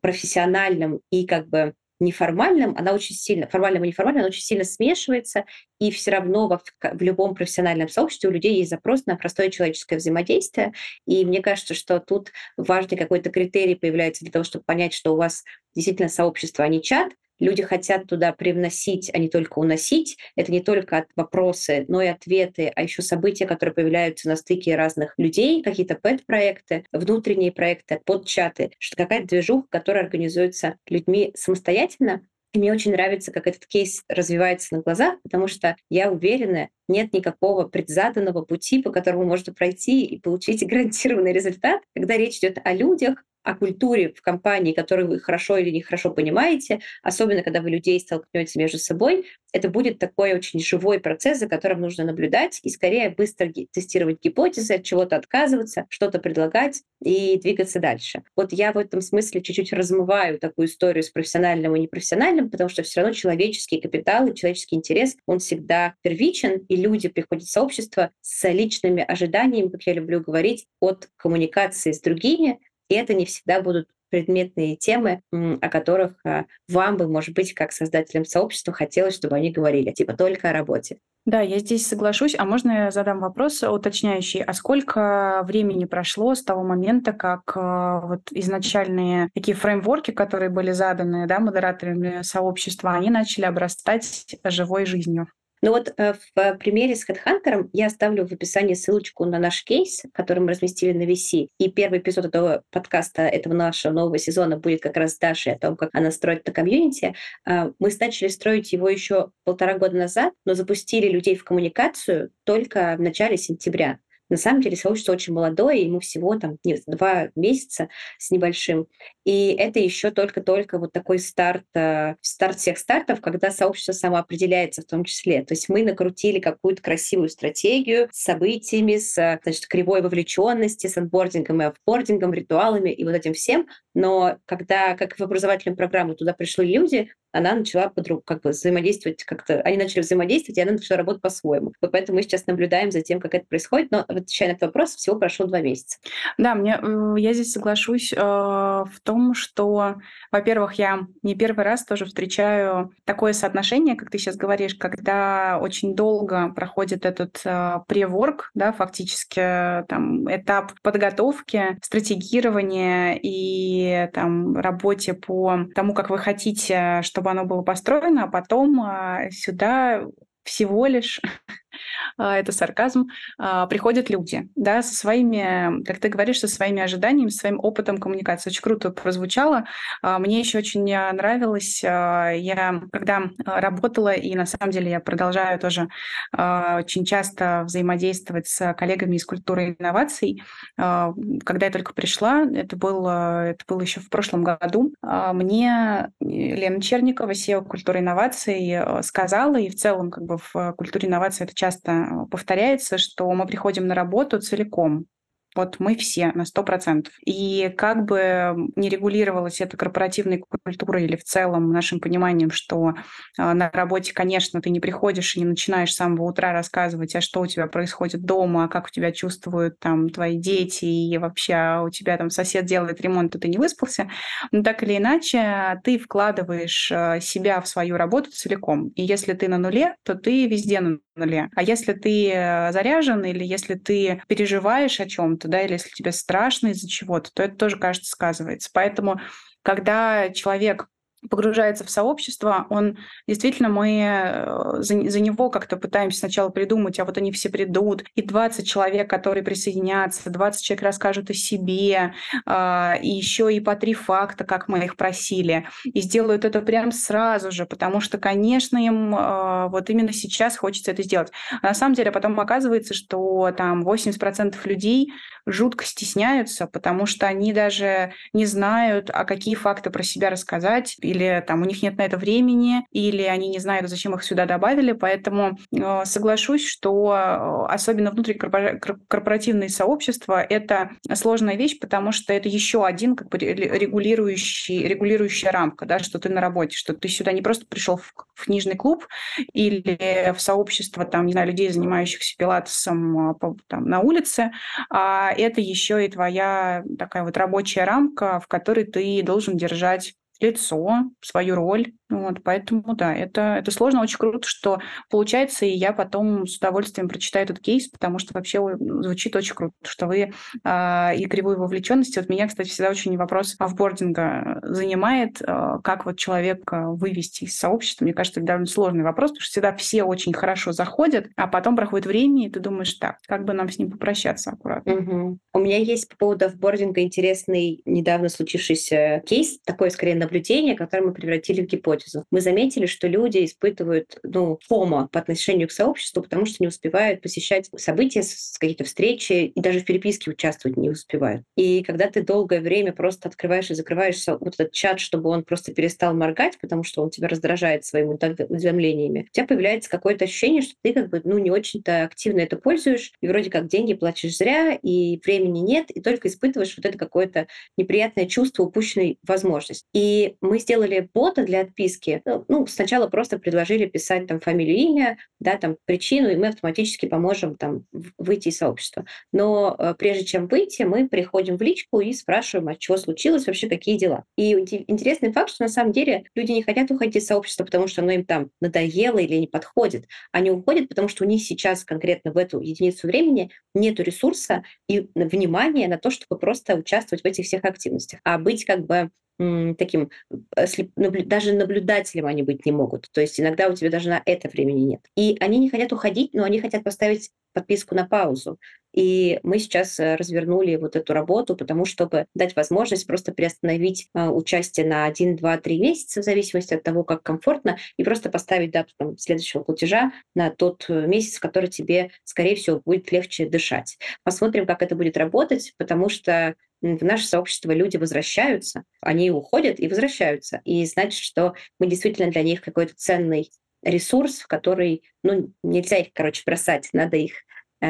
Speaker 1: профессиональным и как бы неформальным, она очень сильно, формальным и неформальным, она очень сильно смешивается, и все равно в, в любом профессиональном сообществе у людей есть запрос на простое человеческое взаимодействие, и мне кажется, что тут важный какой-то критерий появляется для того, чтобы понять, что у вас действительно сообщество, а не чат, Люди хотят туда привносить, а не только уносить. Это не только вопросы, но и ответы, а еще события, которые появляются на стыке разных людей, какие-то пэт-проекты, внутренние проекты, подчаты, что какая-то движуха, которая организуется людьми самостоятельно, и мне очень нравится, как этот кейс развивается на глазах, потому что я уверена, нет никакого предзаданного пути, по которому можно пройти и получить (laughs) гарантированный результат, когда речь идет о людях, о культуре в компании, которую вы хорошо или нехорошо понимаете, особенно когда вы людей столкнете между собой, это будет такой очень живой процесс, за которым нужно наблюдать и скорее быстро тестировать гипотезы, от чего-то отказываться, что-то предлагать и двигаться дальше. Вот я в этом смысле чуть-чуть размываю такую историю с профессиональным и непрофессиональным, потому что все равно человеческий капитал и человеческий интерес, он всегда первичен, и люди приходят в сообщество с личными ожиданиями, как я люблю говорить, от коммуникации с другими, и это не всегда будут предметные темы, о которых а, вам бы, может быть, как создателям сообщества хотелось, чтобы они говорили, типа только о работе.
Speaker 2: Да, я здесь соглашусь. А можно я задам вопрос уточняющий? А сколько времени прошло с того момента, как э, вот изначальные такие фреймворки, которые были заданы да, модераторами сообщества, они начали обрастать живой жизнью?
Speaker 1: Ну вот э, в примере с HeadHunter я оставлю в описании ссылочку на наш кейс, который мы разместили на VC. И первый эпизод этого подкаста, этого нашего нового сезона будет как раз с Дашей о том, как она строит это комьюнити. А, мы начали строить его еще полтора года назад, но запустили людей в коммуникацию только в начале сентября. На самом деле сообщество очень молодое, ему всего там нет, два месяца с небольшим. И это еще только-только вот такой старт, э, старт всех стартов, когда сообщество самоопределяется в том числе. То есть мы накрутили какую-то красивую стратегию с событиями, с значит, кривой вовлеченности, с анбордингом и офбордингом, ритуалами и вот этим всем. Но когда, как в образовательную программу, туда пришли люди, она начала подруг, как бы взаимодействовать как-то, они начали взаимодействовать, и она начала работать по-своему. Вот поэтому мы сейчас наблюдаем за тем, как это происходит. Но, отвечая на этот вопрос, всего прошло два месяца.
Speaker 2: Да, мне, э, я здесь соглашусь э, в том, что, во-первых, я не первый раз тоже встречаю такое соотношение, как ты сейчас говоришь, когда очень долго проходит этот э, преворк, да, фактически э, там этап подготовки, стратегирования и там работе по тому, как вы хотите, чтобы оно было построено, а потом э, сюда всего лишь А, (laughs) это сарказм, а, приходят люди, да, со своими, как ты говоришь, со своими ожиданиями, своим опытом коммуникации. Очень круто прозвучало. А, мне еще очень нравилось, я когда работала, и на самом деле я продолжаю тоже очень часто взаимодействовать с коллегами из культуры инноваций. Когда я только пришла, это было, это было еще в прошлом году, мне Лена Черникова, SEO культуры инноваций, сказала, и в целом как бы в культуре инноваций это часто э, повторяется, что мы приходим на работу целиком. Вот мы все на 100%. И как бы не регулировалась эта корпоративная культура или в целом нашим пониманием, что э, на работе, конечно, ты не приходишь и не начинаешь с самого утра рассказывать, а что у тебя происходит дома, а как у тебя чувствуют там твои дети, и вообще а у тебя там сосед делает ремонт, и ты не выспался. Но так или иначе, ты вкладываешь э, себя в свою работу целиком. И если ты на нуле, то ты везде на нуле. А если ты э, заряжен или если ты переживаешь о чем-то, да, или если тебе страшно из-за чего-то, то это тоже, кажется, сказывается. Поэтому когда человек погружается в сообщество, он действительно мы э, за, за него как-то пытаемся сначала придумать, а вот они все придут, и 20 человек, которые присоединятся, 20 человек расскажут о себе, э, и еще и по три факта, как мы их просили, и сделают это прям сразу же, потому что, конечно, им э, вот именно сейчас хочется это сделать. А на самом деле потом оказывается, что там 80% людей жутко стесняются, потому что они даже не знают, а какие факты про себя рассказать, или там у них нет на это времени, или они не знают, зачем их сюда добавили. Поэтому э, соглашусь, что э, особенно внутрикорпоративные сообщества — это сложная вещь, потому что это еще один как бы регулирующий, регулирующая рамка, да, что ты на работе, что ты сюда не просто пришел в, в книжный клуб или в сообщество там, не знаю, людей, занимающихся пилатесом а, там, на улице, а это еще и твоя такая вот рабочая рамка, в которой ты должен держать лицо, свою роль. Вот, поэтому, да, это, это сложно, очень круто, что получается, и я потом с удовольствием прочитаю этот кейс, потому что вообще звучит очень круто, что вы э, и кривую вовлеченность. Вот меня, кстати, всегда очень вопрос офбординга занимает, э, как вот человека вывести из сообщества. Мне кажется, это довольно сложный вопрос, потому что всегда все очень хорошо заходят, а потом проходит время, и ты думаешь, так, как бы нам с ним попрощаться аккуратно.
Speaker 1: Угу. У меня есть по поводу офбординга интересный недавно случившийся кейс, такой скорее наблюдение, которое мы превратили в гипотезу. Мы заметили, что люди испытывают ну, фома по отношению к сообществу, потому что не успевают посещать события, какие-то встречи и даже в переписке участвовать не успевают. И когда ты долгое время просто открываешь и закрываешь вот этот чат, чтобы он просто перестал моргать, потому что он тебя раздражает своими уведомлениями, у тебя появляется какое-то ощущение, что ты как бы ну, не очень-то активно это пользуешь, и вроде как деньги платишь зря, и времени нет, и только испытываешь вот это какое-то неприятное чувство упущенной возможности. И мы сделали бота для отписки. Ну, сначала просто предложили писать там фамилию, имя, да, там причину, и мы автоматически поможем там выйти из сообщества. Но э, прежде чем выйти, мы приходим в личку и спрашиваем, а что случилось, вообще какие дела. И интересный факт, что на самом деле люди не хотят уходить из сообщества, потому что оно им там надоело или не подходит. Они уходят, потому что у них сейчас конкретно в эту единицу времени нет ресурса и внимания на то, чтобы просто участвовать в этих всех активностях, а быть как бы таким, э, даже наблюдателем они быть не могут. То есть иногда у тебя даже на это времени нет. И они не хотят уходить, но они хотят поставить подписку на паузу. И мы сейчас э, развернули вот эту работу, потому чтобы дать возможность просто приостановить э, участие на 1, 2, 3 месяца, в зависимости от того, как комфортно, и просто поставить дату там, следующего платежа на тот месяц, который тебе, скорее всего, будет легче дышать. Посмотрим, как это будет работать, потому что в наше сообщество люди возвращаются, они уходят и возвращаются. И значит, что мы действительно для них какой-то ценный ресурс, который, ну, нельзя их, короче, бросать, надо их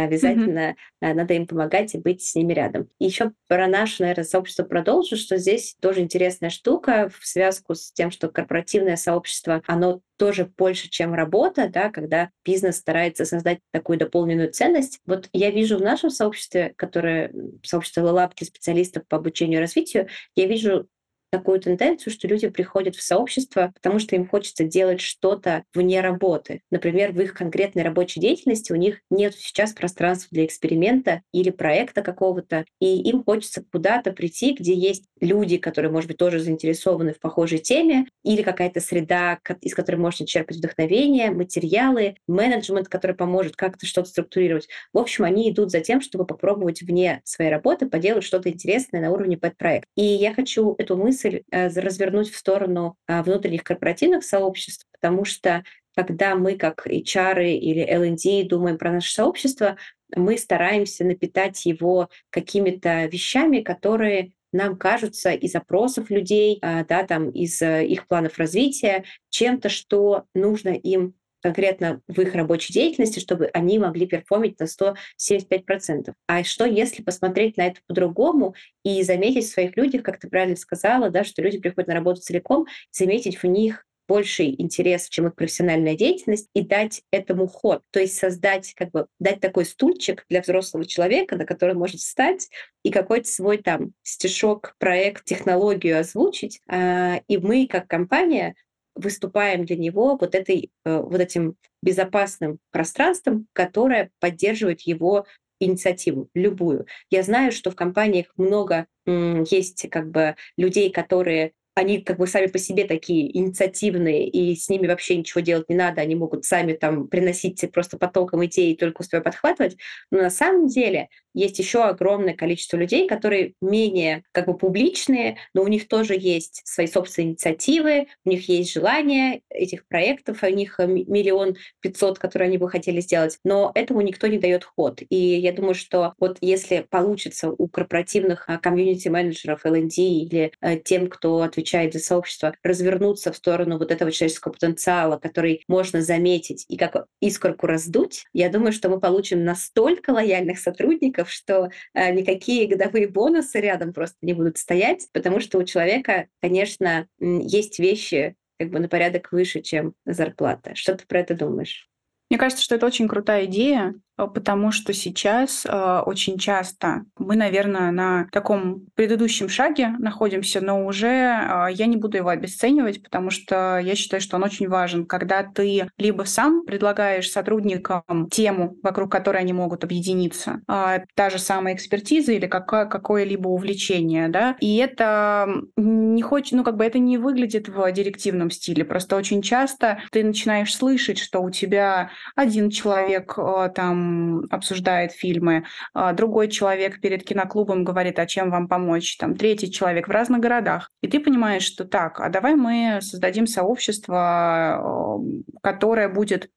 Speaker 1: обязательно mm-hmm. надо им помогать и быть с ними рядом. Еще про наше, наверное, сообщество продолжу, что здесь тоже интересная штука в связку с тем, что корпоративное сообщество, оно тоже больше, чем работа, да, когда бизнес старается создать такую дополненную ценность. Вот я вижу в нашем сообществе, которое сообщество для специалистов по обучению и развитию, я вижу такую тенденцию, что люди приходят в сообщество, потому что им хочется делать что-то вне работы. Например, в их конкретной рабочей деятельности у них нет сейчас пространства для эксперимента или проекта какого-то, и им хочется куда-то прийти, где есть люди, которые, может быть, тоже заинтересованы в похожей теме, или какая-то среда, из которой можно черпать вдохновение, материалы, менеджмент, который поможет как-то что-то структурировать. В общем, они идут за тем, чтобы попробовать вне своей работы поделать что-то интересное на уровне пэт-проекта. И я хочу эту мысль мысль э, развернуть в сторону а, внутренних корпоративных сообществ, потому что когда мы как HR или L&D думаем про наше сообщество, мы стараемся напитать его какими-то вещами, которые нам кажутся из опросов людей, а, да, там, из э, их планов развития, чем-то, что нужно им конкретно в их рабочей деятельности, чтобы они могли перформить на 175%. А что, если посмотреть на это по-другому и заметить в своих людях, как ты правильно сказала, да, что люди приходят на работу целиком, заметить в них больший интерес, чем их профессиональная деятельность, и дать этому ход. То есть создать, как бы, дать такой стульчик для взрослого человека, на который может встать и какой-то свой там стишок, проект, технологию озвучить. А, и мы, как компания, выступаем для него вот, этой, э, вот этим безопасным пространством, которое поддерживает его инициативу, любую. Я знаю, что в компаниях много есть как бы людей, которые они как бы сами по себе такие инициативные, и с ними вообще ничего делать не надо, они могут сами там приносить просто потоком идей и только успевать подхватывать. Но на самом деле есть еще огромное количество людей, которые менее как бы публичные, но у них тоже есть свои собственные инициативы, у них есть желание этих проектов, у них э, миллион пятьсот, которые они бы хотели сделать, но этому никто не дает ход. И я думаю, что вот если получится у корпоративных а, комьюнити-менеджеров L&D или э, тем, кто отвечает за сообщество, развернуться в сторону вот этого человеческого потенциала, который можно заметить и как искорку раздуть, я думаю, что мы получим настолько лояльных сотрудников, что э, никакие годовые бонусы рядом просто не будут стоять, потому что у человека, конечно, есть вещи как бы на порядок выше, чем зарплата. Что ты про это думаешь?
Speaker 2: Мне кажется, что это очень крутая идея, потому что сейчас э, очень часто мы, наверное, на таком предыдущем шаге находимся, но уже э, я не буду его обесценивать, потому что я считаю, что он очень важен, когда ты либо сам предлагаешь сотрудникам тему, вокруг которой они могут объединиться, э, та же самая экспертиза или какое- какое-либо увлечение, да, и это не хочет, ну как бы это не выглядит в директивном стиле, просто очень часто ты начинаешь слышать, что у тебя один человек э, там обсуждает фильмы, а другой человек перед киноклубом говорит, а чем вам помочь, там третий человек в разных городах. И ты понимаешь, что так, а давай мы создадим сообщество, которое будет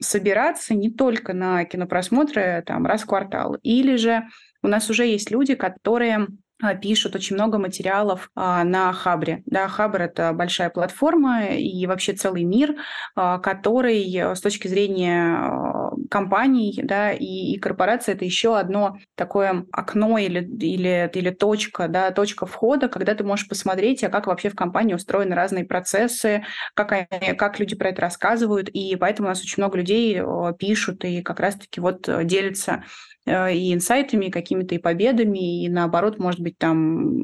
Speaker 2: собираться не только на кинопросмотры там раз в квартал, или же у нас уже есть люди, которые пишут очень много материалов а, на Хабре. Да, Хабр — это большая платформа и вообще целый мир, а, который с точки зрения а, компаний да, и, и корпораций это еще одно такое окно или, или, или точка, да, точка входа, когда ты можешь посмотреть, а как вообще в компании устроены разные процессы, как, они, как люди про это рассказывают. И поэтому у нас очень много людей пишут и как раз-таки вот делятся Э, и инсайтами, и какими-то и победами, и наоборот, может быть, там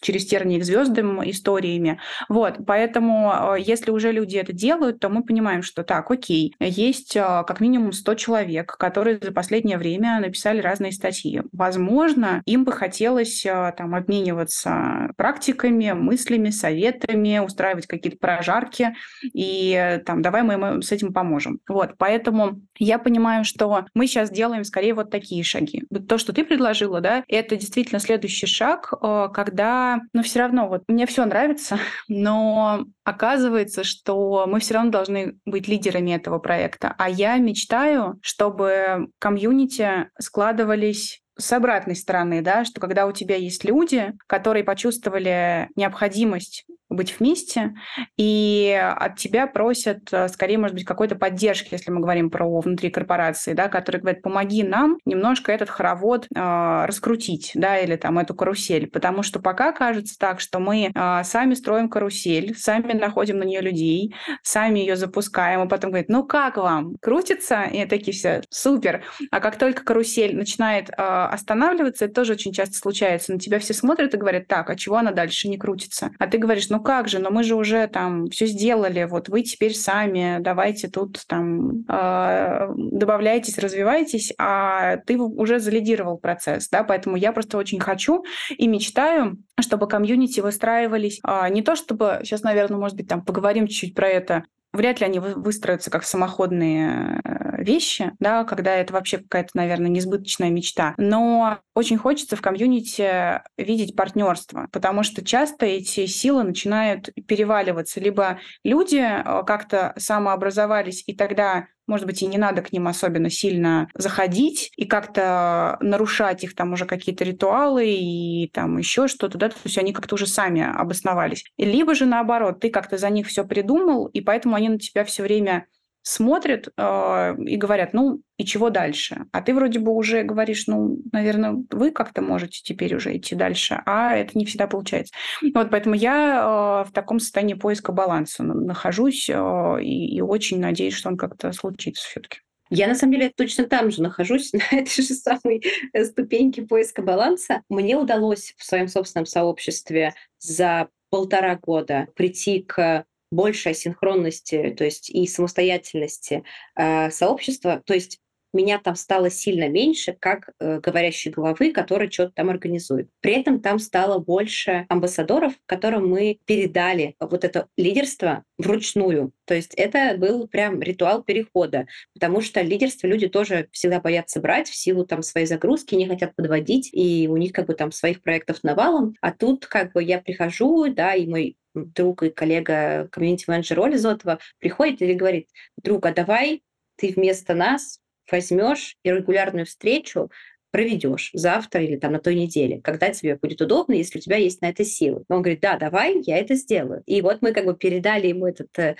Speaker 2: через тернии к звездам историями. Вот, поэтому э, если уже люди это делают, то мы понимаем, что так, окей, есть э, как минимум 100 человек, которые за последнее время написали разные статьи. Возможно, им бы хотелось там обмениваться практиками, мыслями, советами, устраивать какие-то прожарки, и там давай мы им с этим поможем. Вот, поэтому я понимаю, что мы сейчас делаем скорее вот такие такие шаги. Вот то, что ты предложила, да, это действительно следующий шаг, э, когда, ну, все равно, вот мне все нравится, (laughs) но оказывается, что мы все равно должны быть лидерами этого проекта. А я мечтаю, чтобы комьюнити складывались с обратной стороны, да, что когда у тебя есть люди, которые почувствовали необходимость быть вместе, и от тебя просят, э, скорее, может быть, какой-то поддержки, если мы говорим про внутри корпорации, да, которые говорят, помоги нам немножко этот хоровод э, раскрутить, да, или там эту карусель, потому что пока кажется так, что мы э, сами строим карусель, сами находим на нее людей, сами ее запускаем, а потом говорят, ну как вам, крутится? И такие все, супер. А как только карусель начинает э, останавливаться, это тоже очень часто случается, на тебя все смотрят и говорят, так, а чего она дальше не крутится? А ты говоришь, ну как же, но мы же уже там все сделали, вот вы теперь сами, давайте тут там э, добавляйтесь, развивайтесь, а ты уже залидировал процесс, да, поэтому я просто очень хочу и мечтаю, чтобы комьюнити выстраивались э, не то чтобы, сейчас, наверное, может быть, там поговорим чуть-чуть про это, вряд ли они выстроятся как самоходные э, вещи, да, когда это вообще какая-то, наверное, несбыточная мечта. Но очень хочется в комьюнити видеть партнерство, потому что часто эти силы начинают переваливаться. Либо люди э, как-то самообразовались, и тогда может быть, и не надо к ним особенно сильно заходить и как-то нарушать их там уже какие-то ритуалы и там еще что-то, да, то есть они как-то уже сами обосновались. Либо же наоборот, ты как-то за них все придумал, и поэтому они на тебя все время смотрят э, и говорят, ну и чего дальше? А ты вроде бы уже говоришь, ну, наверное, вы как-то можете теперь уже идти дальше, а это не всегда получается. Вот поэтому я э, в таком состоянии поиска баланса нахожусь э, и, и очень надеюсь, что он как-то случится все-таки.
Speaker 1: Я, на самом деле, точно там же нахожусь, (laughs) на этой же самой э, ступеньке поиска баланса. Мне удалось в своем собственном сообществе за полтора года прийти к большей синхронности, то есть и самостоятельности э, сообщества. То есть меня там стало сильно меньше, как э, говорящей головы, который что-то там организует. При этом там стало больше амбассадоров, которым мы передали вот это лидерство вручную. То есть это был прям ритуал перехода, потому что лидерство люди тоже всегда боятся брать в силу там своей загрузки, не хотят подводить, и у них как бы там своих проектов навалом. А тут как бы я прихожу, да, и мой друг и коллега, комьюнити-менеджер Оля Зотова приходит и говорит, друг, а давай ты вместо нас возьмешь и регулярную встречу проведешь завтра или там на той неделе, когда тебе будет удобно, если у тебя есть на это силы. Он говорит, да, давай, я это сделаю. И вот мы как бы передали ему этот э,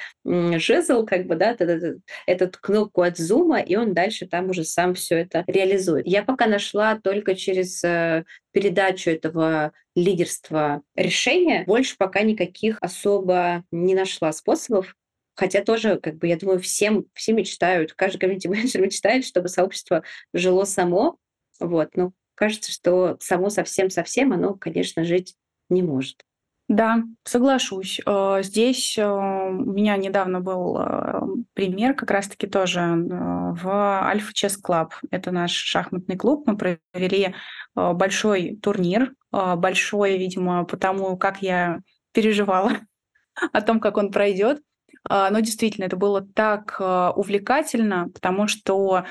Speaker 1: жезл, как бы, да, этот, этот, кнопку от зума, и он дальше там уже сам все это реализует. Я пока нашла только через э, передачу этого лидерства решения, больше пока никаких особо не нашла способов, Хотя тоже, как бы, я думаю, всем, все мечтают, каждый комьюнити-менеджер (laughs) мечтает, чтобы сообщество жило само. Вот. Но кажется, что само совсем-совсем оно, конечно, жить не может.
Speaker 2: Да, соглашусь. Э, здесь э, у меня недавно был э, пример, как раз-таки тоже в Alfa Chess Club. Это наш шахматный клуб. Мы провели большой турнир, большой, видимо, потому как я переживала (laughs) о том, как он пройдет. А, но действительно, это было так а, увлекательно, потому что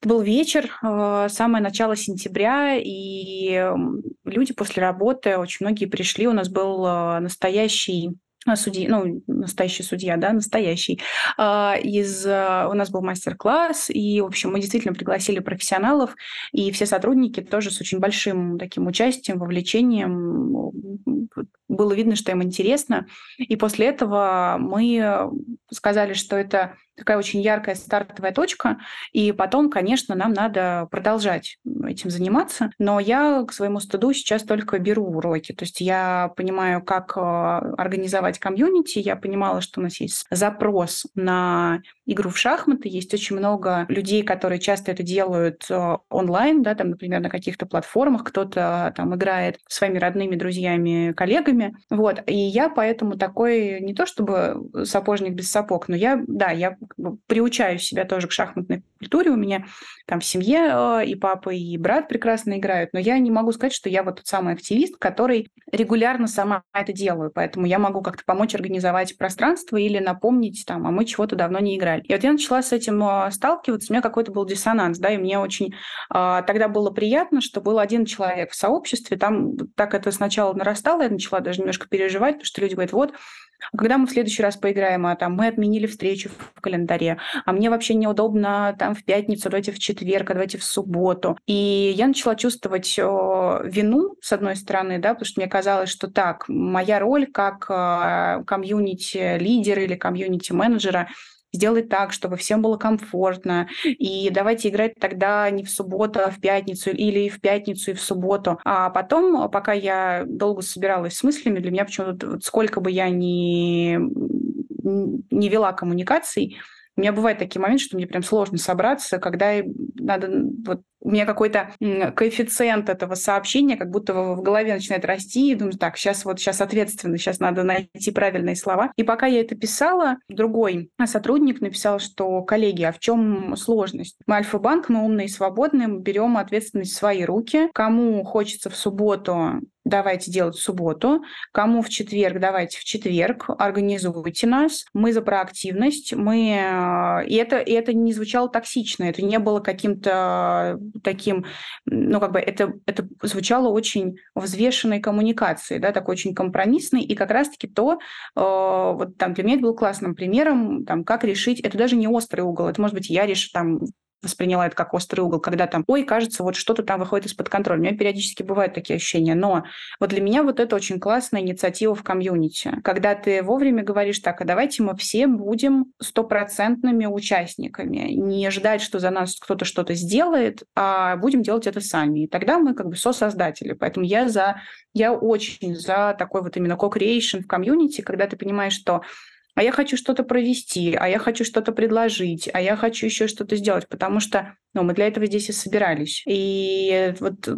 Speaker 2: Это был вечер, э, самое начало сентября, и люди после работы, очень многие пришли, у нас был настоящий судьи, ну, настоящий судья, да, настоящий. А, из, у нас был мастер-класс, и, в общем, мы действительно пригласили профессионалов, и все сотрудники тоже с очень большим таким участием, вовлечением. Было видно, что им интересно. И после этого мы сказали, что это такая очень яркая стартовая точка, и потом, конечно, нам надо продолжать этим заниматься, но я к своему стыду сейчас только беру уроки, то есть я понимаю, как э, организовать комьюнити, я понимала, что у нас есть запрос на игру в шахматы, есть очень много людей, которые часто это делают э, онлайн, да, там, например, на каких-то платформах, кто-то там играет своими родными друзьями, коллегами, вот, и я поэтому такой, не то чтобы сапожник без сапог, но я, да, я приучаю себя тоже к шахматной культуре. У меня там в семье э, и папа, и брат прекрасно играют, но я не могу сказать, что я вот тот самый активист, который регулярно сама это делаю, поэтому я могу как-то помочь организовать пространство или напомнить там, а мы чего-то давно не играли. И вот я начала с этим э, сталкиваться, у меня какой-то был диссонанс, да, и мне очень а, тогда было приятно, что был один человек в сообществе, там так это сначала нарастало, я начала даже немножко переживать, потому что люди говорят, вот, а когда мы в следующий раз поиграем, а там мы отменили встречу в календаре, а мне вообще неудобно там в пятницу, давайте в четверг, а давайте в субботу. И я начала чувствовать вину, с одной стороны, да, потому что мне казалось, что так, моя роль как а, комьюнити-лидера или комьюнити-менеджера сделать так, чтобы всем было комфортно. И давайте играть тогда не в субботу, а в пятницу, или в пятницу и в субботу. А потом, пока я долго собиралась с мыслями, для меня почему-то вот сколько бы я ни, не вела коммуникаций, у меня бывают такие моменты, что мне прям сложно собраться, когда надо вот у меня какой-то коэффициент этого сообщения как будто в голове начинает расти, и думаю, так, сейчас вот сейчас ответственно, сейчас надо найти правильные слова. И пока я это писала, другой сотрудник написал, что, коллеги, а в чем сложность? Мы Альфа-банк, мы умные и свободные, берем ответственность в свои руки. Кому хочется в субботу давайте делать в субботу, кому в четверг, давайте в четверг, организуйте нас, мы за проактивность, мы... Э, и это, и это не звучало токсично, это не было каким-то таким, ну, как бы это, это звучало очень взвешенной коммуникацией, да, такой очень компромиссной, и как раз-таки то, э, вот там для меня это был классным примером, там, как решить, это даже не острый угол, это, может быть, я решу там восприняла это как острый угол, когда там, ой, кажется, вот что-то там выходит из-под контроля. У меня периодически бывают такие ощущения, но вот для меня вот это очень классная инициатива в комьюнити, когда ты вовремя говоришь так, а давайте мы все будем стопроцентными участниками, не ждать, что за нас кто-то что-то сделает, а будем делать это сами. И тогда мы как бы сосоздатели. Поэтому я за, я очень за такой вот именно co-creation в комьюнити, когда ты понимаешь, что а я хочу что-то провести, а я хочу что-то предложить, а я хочу еще что-то сделать, потому что ну, мы для этого здесь и собирались. И вот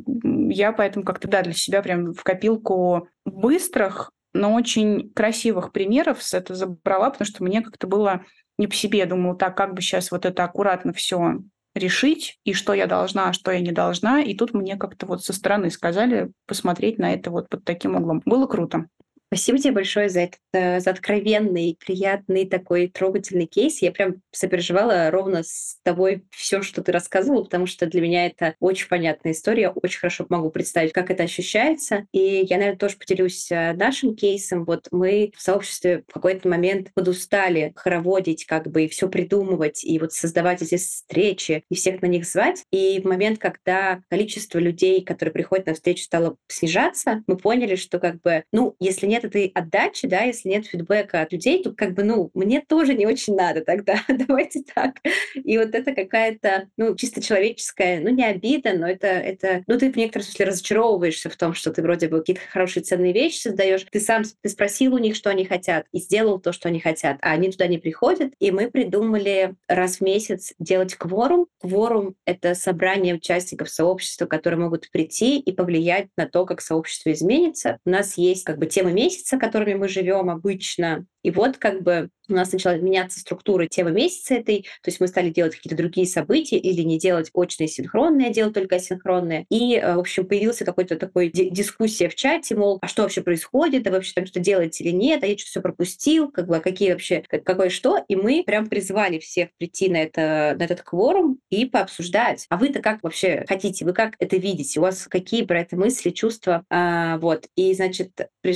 Speaker 2: я поэтому как-то, да, для себя прям в копилку быстрых, но очень красивых примеров с это забрала, потому что мне как-то было не по себе. Я думала, так, как бы сейчас вот это аккуратно все решить, и что я должна, а что я не должна. И тут мне как-то вот со стороны сказали посмотреть на это вот под таким углом. Было круто.
Speaker 1: Спасибо тебе большое за этот э, за откровенный, приятный такой трогательный кейс. Я прям сопереживала ровно с тобой все, что ты рассказывала, потому что для меня это очень понятная история. Очень хорошо могу представить, как это ощущается. И я, наверное, тоже поделюсь э, нашим кейсом. Вот мы в сообществе в какой-то момент подустали хороводить, как бы и все придумывать, и вот создавать эти встречи, и всех на них звать. И в момент, когда количество людей, которые приходят на встречу, стало снижаться, мы поняли, что как бы, ну, если нет нет этой отдачи, да, если нет фидбэка от людей, то как бы, ну, мне тоже не очень надо тогда, (laughs) давайте так. И вот это какая-то, ну, чисто человеческая, ну, не обида, но это, это, ну, ты в некотором смысле разочаровываешься в том, что ты вроде бы какие-то хорошие ценные вещи создаешь, ты сам, ты спросил у них, что они хотят, и сделал то, что они хотят, а они туда не приходят, и мы придумали раз в месяц делать кворум. Кворум — это собрание участников сообщества, которые могут прийти и повлиять на то, как сообщество изменится. У нас есть как бы темы месяца, которыми мы живем обычно, и вот как бы у нас начала меняться структура темы месяца этой, то есть мы стали делать какие-то другие события или не делать очные синхронные, а делать только асинхронные. И, э, в общем, появился какой-то такой дискуссия в чате, мол, а что вообще происходит, а вообще там что делаете или нет, а я что-то все пропустил, как бы, а какие вообще, какое что. И мы прям призвали всех прийти на, это, на этот кворум и пообсуждать. А вы-то как вообще хотите, вы как это видите, у вас какие про это мысли, чувства, а, вот. И, значит,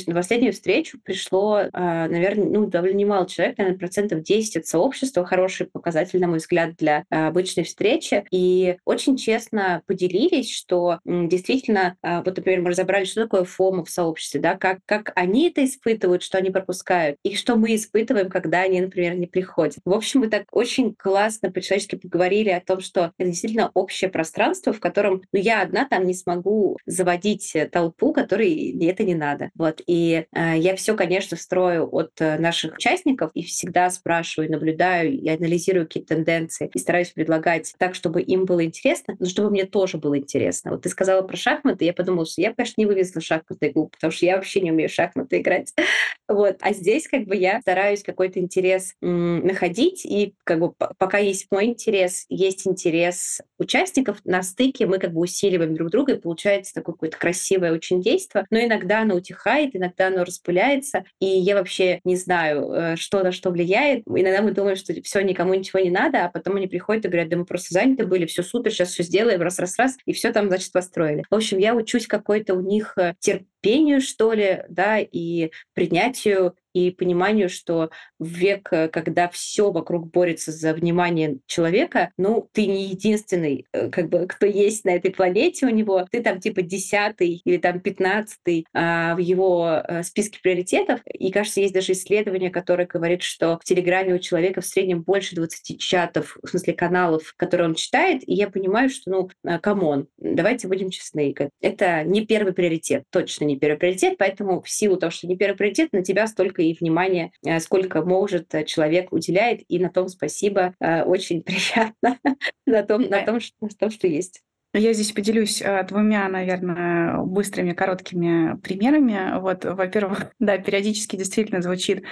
Speaker 1: на последнюю встречу пришло, а, наверное, ну, довольно немало человек, наверное, процентов 10 от сообщества, хороший показатель, на мой взгляд, для а, обычной встречи. И очень честно поделились, что действительно, а, вот, например, мы разобрали, что такое ФОМа в сообществе, да, как, как они это испытывают, что они пропускают, и что мы испытываем, когда они, например, не приходят. В общем, мы так очень классно по-человечески поговорили о том, что это действительно общее пространство, в котором ну, я одна там не смогу заводить толпу, которой это не надо. Вот. И э, я все, конечно, строю от э, наших участников и всегда спрашиваю, наблюдаю и анализирую какие-то тенденции и стараюсь предлагать так, чтобы им было интересно, но чтобы мне тоже было интересно. Вот ты сказала про шахматы, я подумала, что я, конечно, не вывезла шахматный игру, потому что я вообще не умею шахматы играть. (laughs) Вот. А здесь как бы я стараюсь какой-то интерес находить, и как бы пока есть мой интерес, есть интерес участников, на стыке мы как бы усиливаем друг друга, и получается такое какое-то красивое очень действие, но иногда оно утихает, иногда оно распыляется, и я вообще не знаю, э, что на что влияет. Иногда мы думаем, что все, никому ничего не надо, а потом они приходят и говорят, да мы просто заняты были, все супер, сейчас все сделаем, раз-раз-раз, и все там, значит, построили. В общем, я учусь какой-то у них э, терпению, что ли, да, и принятию и пониманию, что в век, э, когда все вокруг борется за внимание человека, ну, ты не единственный, э, как бы, кто есть на этой планете у него, ты там типа десятый или там пятнадцатый а, в его э, списке приоритетов. И, кажется, есть даже исследование, которое говорит, что в Телеграме у человека в среднем больше 20 чатов, в смысле каналов, которые он читает, и я понимаю, что, ну, come on, давайте будем честны, это не первый приоритет, точно не первый приоритет, поэтому в силу того, что не первый приоритет, на тебя столько и внимания, э, сколько может э, человек уделяет, и на том спасибо. Э, очень (laughs) приятно на том, на том, что, на том, что есть.
Speaker 2: Я здесь поделюсь двумя, наверное, быстрыми, короткими примерами. Вот, во-первых, (laughs) да, периодически действительно звучит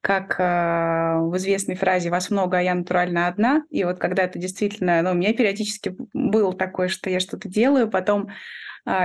Speaker 2: как э, в известной фразе «вас много, а я натурально одна». И вот когда это действительно, ну, у меня периодически был такое, что я что-то делаю, потом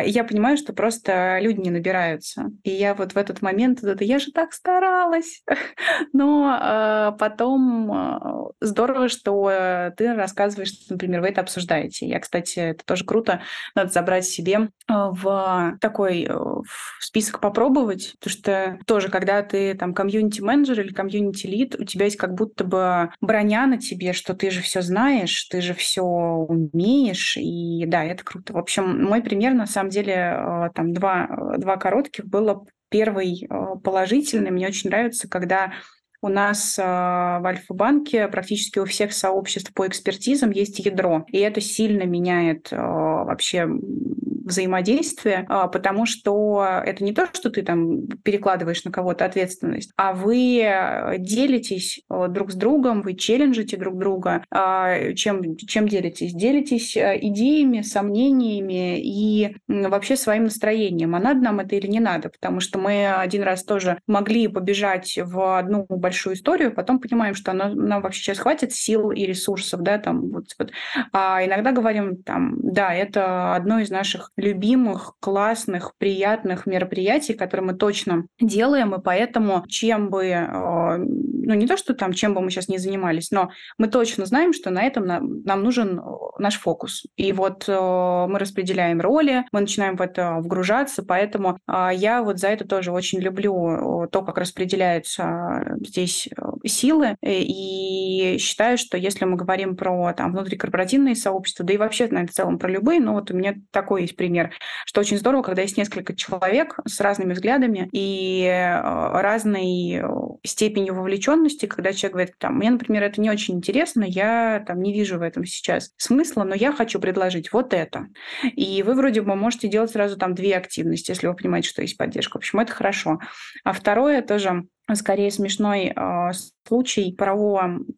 Speaker 2: и я понимаю, что просто люди не набираются. И я вот в этот момент, да я же так старалась. (laughs) Но а, потом а, здорово, что ты рассказываешь, например, вы это обсуждаете. Я, кстати, это тоже круто. Надо забрать себе в такой э, в список попробовать, потому что тоже, когда ты там комьюнити-менеджер или комьюнити-лид, у тебя есть как будто бы броня на тебе, что ты же все знаешь, ты же все умеешь, и да, это круто. В общем, мой пример на самом деле э, там два, э, два коротких было. Первый э, положительный. Мне очень нравится, когда у нас в Альфа-банке практически у всех сообществ по экспертизам есть ядро, и это сильно меняет вообще взаимодействие, а, потому что это не то, что ты там перекладываешь на кого-то ответственность, а вы э, делитесь э, друг с другом, вы челленджите друг друга. А, чем, чем делитесь? Делитесь э, идеями, сомнениями и вообще своим настроением. А надо нам это или не надо? Потому что мы один раз тоже могли побежать в одну большую историю, потом понимаем, что она, нам вообще сейчас хватит сил и ресурсов, да, там вот, вот. А иногда говорим там, да, это одно из наших любимых, классных, приятных мероприятий, которые мы точно делаем, и поэтому чем бы, э, ну не то, что там чем бы мы сейчас не занимались, но мы точно знаем, что на этом нам, нам нужен э, наш фокус. И вот э, мы распределяем роли, мы начинаем в это вгружаться, поэтому я вот за это тоже очень люблю то, как распределяются здесь силы, и считаю, что если мы говорим про там внутрикорпоративные сообщества, да и вообще, наверное, в целом про любые, но вот у меня такой есть пример, что очень здорово, когда есть несколько человек с разными взглядами и э, разной э, степенью вовлеченности, когда человек говорит, там, мне, например, это не очень интересно, я там не вижу в этом сейчас смысла, но я хочу предложить вот это. И вы вроде бы можете делать сразу там две активности, если вы понимаете, что есть поддержка. В общем, это хорошо. А второе тоже скорее смешной э, случай про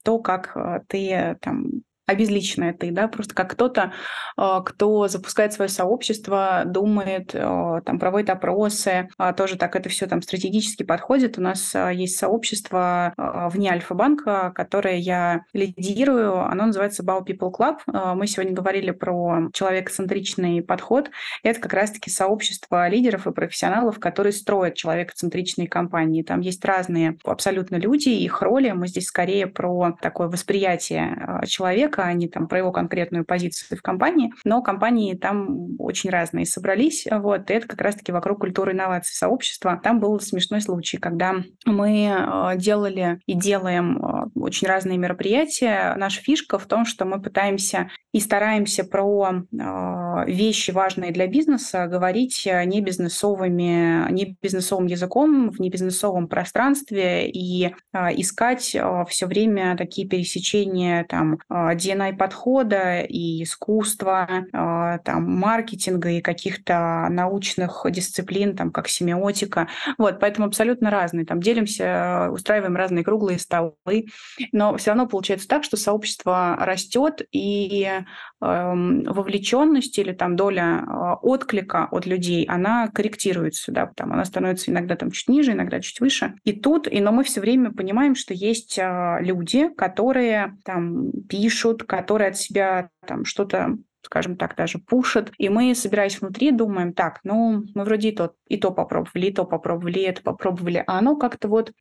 Speaker 2: то, как э, ты там обезличенное ты, да, просто как кто-то, а, кто запускает свое сообщество, думает, а, там, проводит опросы, а, тоже так это все там стратегически подходит. У нас есть сообщество вне Альфа-банка, которое я лидирую, оно называется Bao People Club. Мы сегодня говорили про человекоцентричный подход. Это как раз-таки сообщество лидеров и профессионалов, которые строят человекоцентричные компании. Там есть разные абсолютно люди, их роли. Мы здесь скорее про такое восприятие человека, человека, а не там про его конкретную позицию в компании, но компании там очень разные собрались, вот, и это как раз-таки вокруг культуры инноваций сообщества. Там был смешной случай, когда мы э, делали и делаем э, очень разные мероприятия. Наша фишка в том, что мы пытаемся и стараемся про э, вещи, важные для бизнеса, говорить не бизнесовыми, не бизнесовым языком, в небизнесовом пространстве и искать все время такие пересечения там DNI-подхода и искусства, а, там, маркетинга и каких-то научных дисциплин, там, как семиотика. Вот, поэтому абсолютно разные. Там делимся, устраиваем разные круглые столы, но все равно получается так, что сообщество растет, и э, вовлеченность или там доля э, отклика от людей, она корректируется, да, там, она становится иногда там чуть ниже, иногда чуть выше. И тут, и, но мы все время понимаем, что есть э, люди, которые там пишут, пишут, которые от себя там что-то скажем так, даже пушат. И мы, собираясь внутри, думаем, так, ну, мы вроде и то, и то попробовали, и то попробовали, и это попробовали. А оно как-то вот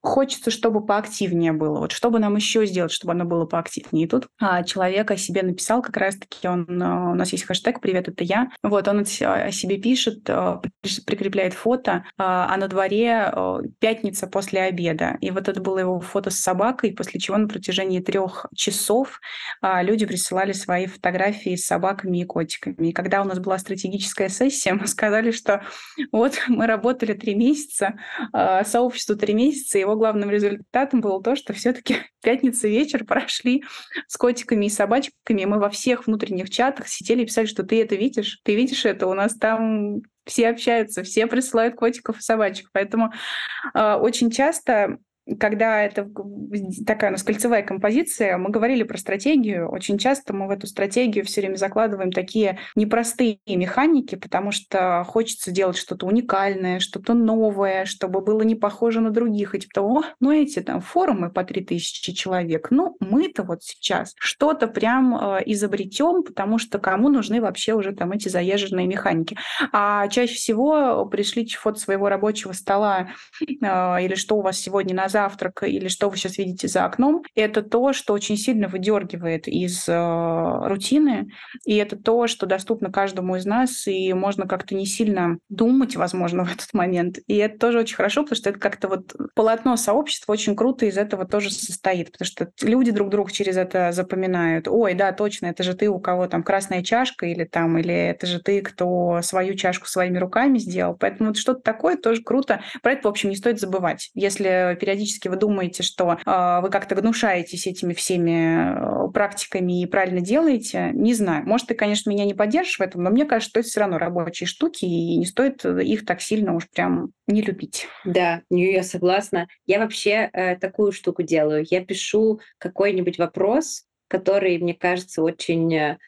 Speaker 2: хочется, чтобы поактивнее было. Вот чтобы нам еще сделать, чтобы оно было поактивнее. И тут а, человек о себе написал как раз-таки, он, а, у нас есть хэштег «Привет, это я». Вот он о себе пишет, а, прикрепляет фото, а, а на дворе пятница после обеда. И вот это было его фото с собакой, после чего на протяжении трех часов люди присылали свои фотографии с собаками и котиками. И когда у нас была стратегическая сессия, мы сказали, что вот (laughs) мы работали три месяца, а, сообществу три месяца, его главным результатом было то, что все-таки (laughs) пятница вечер прошли с котиками и собачками, мы во всех внутренних чатах сидели и писали, что ты это видишь, ты видишь это, у нас там все общаются, все присылают котиков и собачек. Поэтому э, очень часто когда это такая у нас кольцевая композиция, мы говорили про стратегию. Очень часто мы в эту стратегию все время закладываем такие непростые механики, потому что хочется делать что-то уникальное, что-то новое, чтобы было не похоже на других. И типа, о, ну эти там форумы по 3000 человек, ну мы-то вот сейчас что-то прям э, изобретем, потому что кому нужны вообще уже там эти заезженные механики. А чаще всего пришлите фото своего рабочего стола э, или что у вас сегодня на завтрак или что вы сейчас видите за окном, это то, что очень сильно выдергивает из э, рутины, и это то, что доступно каждому из нас, и можно как-то не сильно думать, возможно, (laughs) в этот момент. И это тоже очень хорошо, потому что это как-то вот полотно сообщества очень круто из этого тоже состоит, потому что люди друг друга через это запоминают. Ой, да, точно, это же ты, у кого там красная чашка, или там, или это же ты, кто свою чашку своими руками сделал. Поэтому вот что-то такое тоже круто. Про это, в общем, не стоит забывать. Если периодически периодически вы думаете, что э, вы как-то гнушаетесь этими всеми э, практиками и правильно делаете, не знаю. Может, ты, конечно, меня не поддержишь в этом, но мне кажется, что это все равно рабочие штуки, и не стоит их так сильно уж прям не любить.
Speaker 1: Да, я согласна. Я вообще э, такую штуку делаю. Я пишу какой-нибудь вопрос, который, мне кажется, очень э,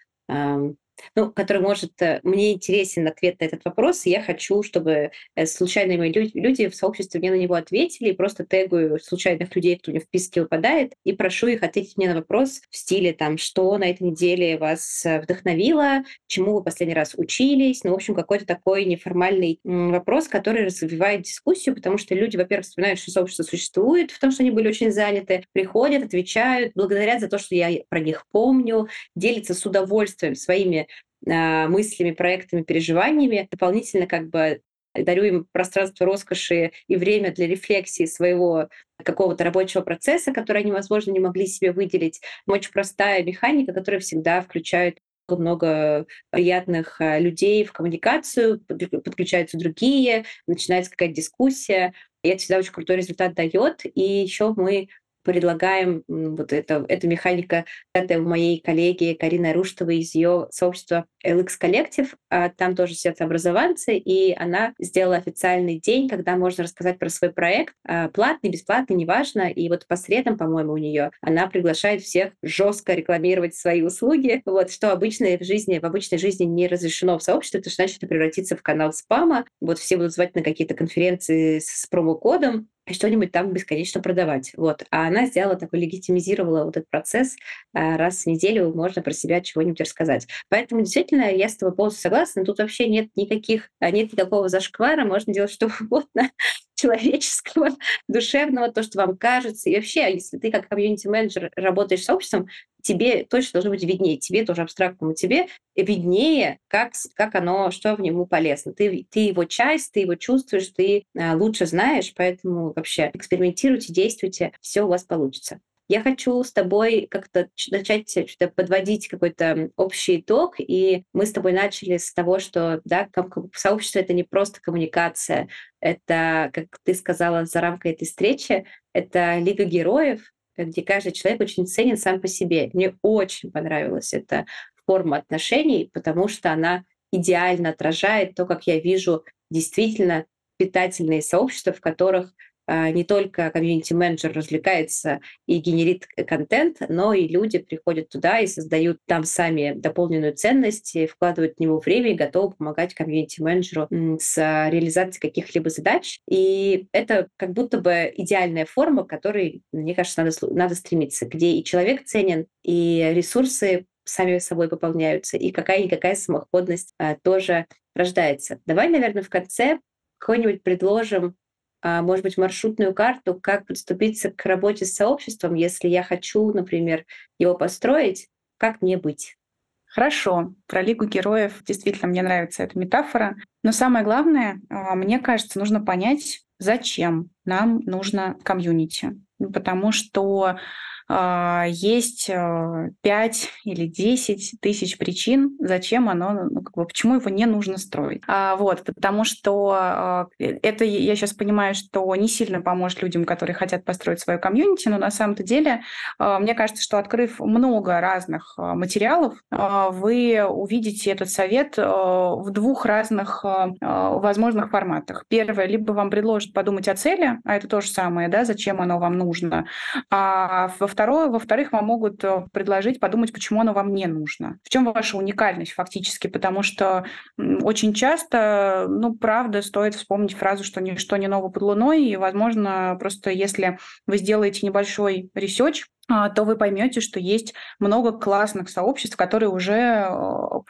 Speaker 1: ну, который может... Э, мне интересен ответ на этот вопрос, и я хочу, чтобы э, случайные мои люди в сообществе мне на него ответили, и просто тегую случайных людей, кто меня в списке выпадает, и прошу их ответить мне на вопрос в стиле, там, что на этой неделе вас э, вдохновило, чему вы последний раз учились, ну, в общем, какой-то такой неформальный вопрос, который развивает дискуссию, потому что люди, во-первых, вспоминают, что сообщество существует, в том, что они были очень заняты, приходят, отвечают, благодарят за то, что я про них помню, делятся с удовольствием своими мыслями, проектами, переживаниями, дополнительно как бы дарю им пространство роскоши и время для рефлексии своего какого-то рабочего процесса, который они, возможно, не могли себе выделить. Очень простая механика, которая всегда включает много приятных а, людей в коммуникацию, подключаются другие, начинается какая-то дискуссия, и это всегда очень крутой результат дает. И еще мы предлагаем вот это, эта механика, это у моей коллеги Карины Руштовой из ее сообщества LX Collective. А там тоже сидят образованцы, и она сделала официальный день, когда можно рассказать про свой проект. А, платный, бесплатный, неважно. И вот по средам, по-моему, у нее она приглашает всех жестко рекламировать свои услуги, вот, что обычно в жизни, в обычной жизни не разрешено в сообществе, потому что иначе это превратится в канал спама. Вот все будут звать на какие-то конференции с промокодом, что-нибудь там бесконечно продавать. Вот. А она сделала такой, легитимизировала вот этот процесс. А, раз в неделю можно про себя чего-нибудь рассказать. Поэтому действительно я с тобой полностью согласна. Тут вообще нет никаких, а, нет никакого зашквара. Можно делать что (laughs) угодно человеческого, (laughs) душевного, то, что вам кажется. И вообще, если ты как комьюнити-менеджер работаешь с сообществом, тебе точно должно быть виднее, тебе тоже абстрактному, тебе виднее, как, как оно, что в нему полезно. Ты, ты его часть, ты его чувствуешь, ты а, лучше знаешь, поэтому вообще экспериментируйте, действуйте, все у вас получится. Я хочу с тобой как-то начать что-то подводить какой-то общий итог, и мы с тобой начали с того, что да, сообщество — это не просто коммуникация, это, как ты сказала за рамкой этой встречи, это лига героев, где каждый человек очень ценен сам по себе. Мне очень понравилась эта форма отношений, потому что она идеально отражает то, как я вижу действительно питательные сообщества, в которых не только комьюнити-менеджер развлекается и генерит контент, но и люди приходят туда и создают там сами дополненную ценность, вкладывают в него время и готовы помогать комьюнити-менеджеру с реализацией каких-либо задач. И это как будто бы идеальная форма, к которой, мне кажется, надо, надо стремиться, где и человек ценен, и ресурсы сами собой пополняются, и какая-никакая самоходность а, тоже рождается. Давай, наверное, в конце какой-нибудь предложим а, может быть, маршрутную карту, как подступиться к работе с сообществом, если я хочу, например, его построить, как мне быть?
Speaker 2: Хорошо, про Лигу героев действительно мне нравится эта метафора. Но самое главное, а, мне кажется, нужно понять, зачем нам нужно комьюнити. Потому что а, есть 5 э, или 10 тысяч причин, зачем оно, ну, как бы, почему его не нужно строить. А, вот, потому что а, это я сейчас понимаю, что не сильно поможет людям, которые хотят построить свою комьюнити, но на самом-то деле мне кажется, что открыв много разных материалов, вы увидите этот совет в двух разных возможных форматах. Первое, либо вам предложат подумать о цели, а это то же самое, да, зачем оно вам нужно. А во второе, во-вторых, вам могут э, предложить подумать, почему оно вам не нужно. В чем ваша уникальность фактически? Потому что очень часто, ну, правда, стоит вспомнить фразу, что ничто не ново под луной, и, возможно, просто если вы сделаете небольшой research, а, то вы поймете, что есть много классных сообществ, которые уже э,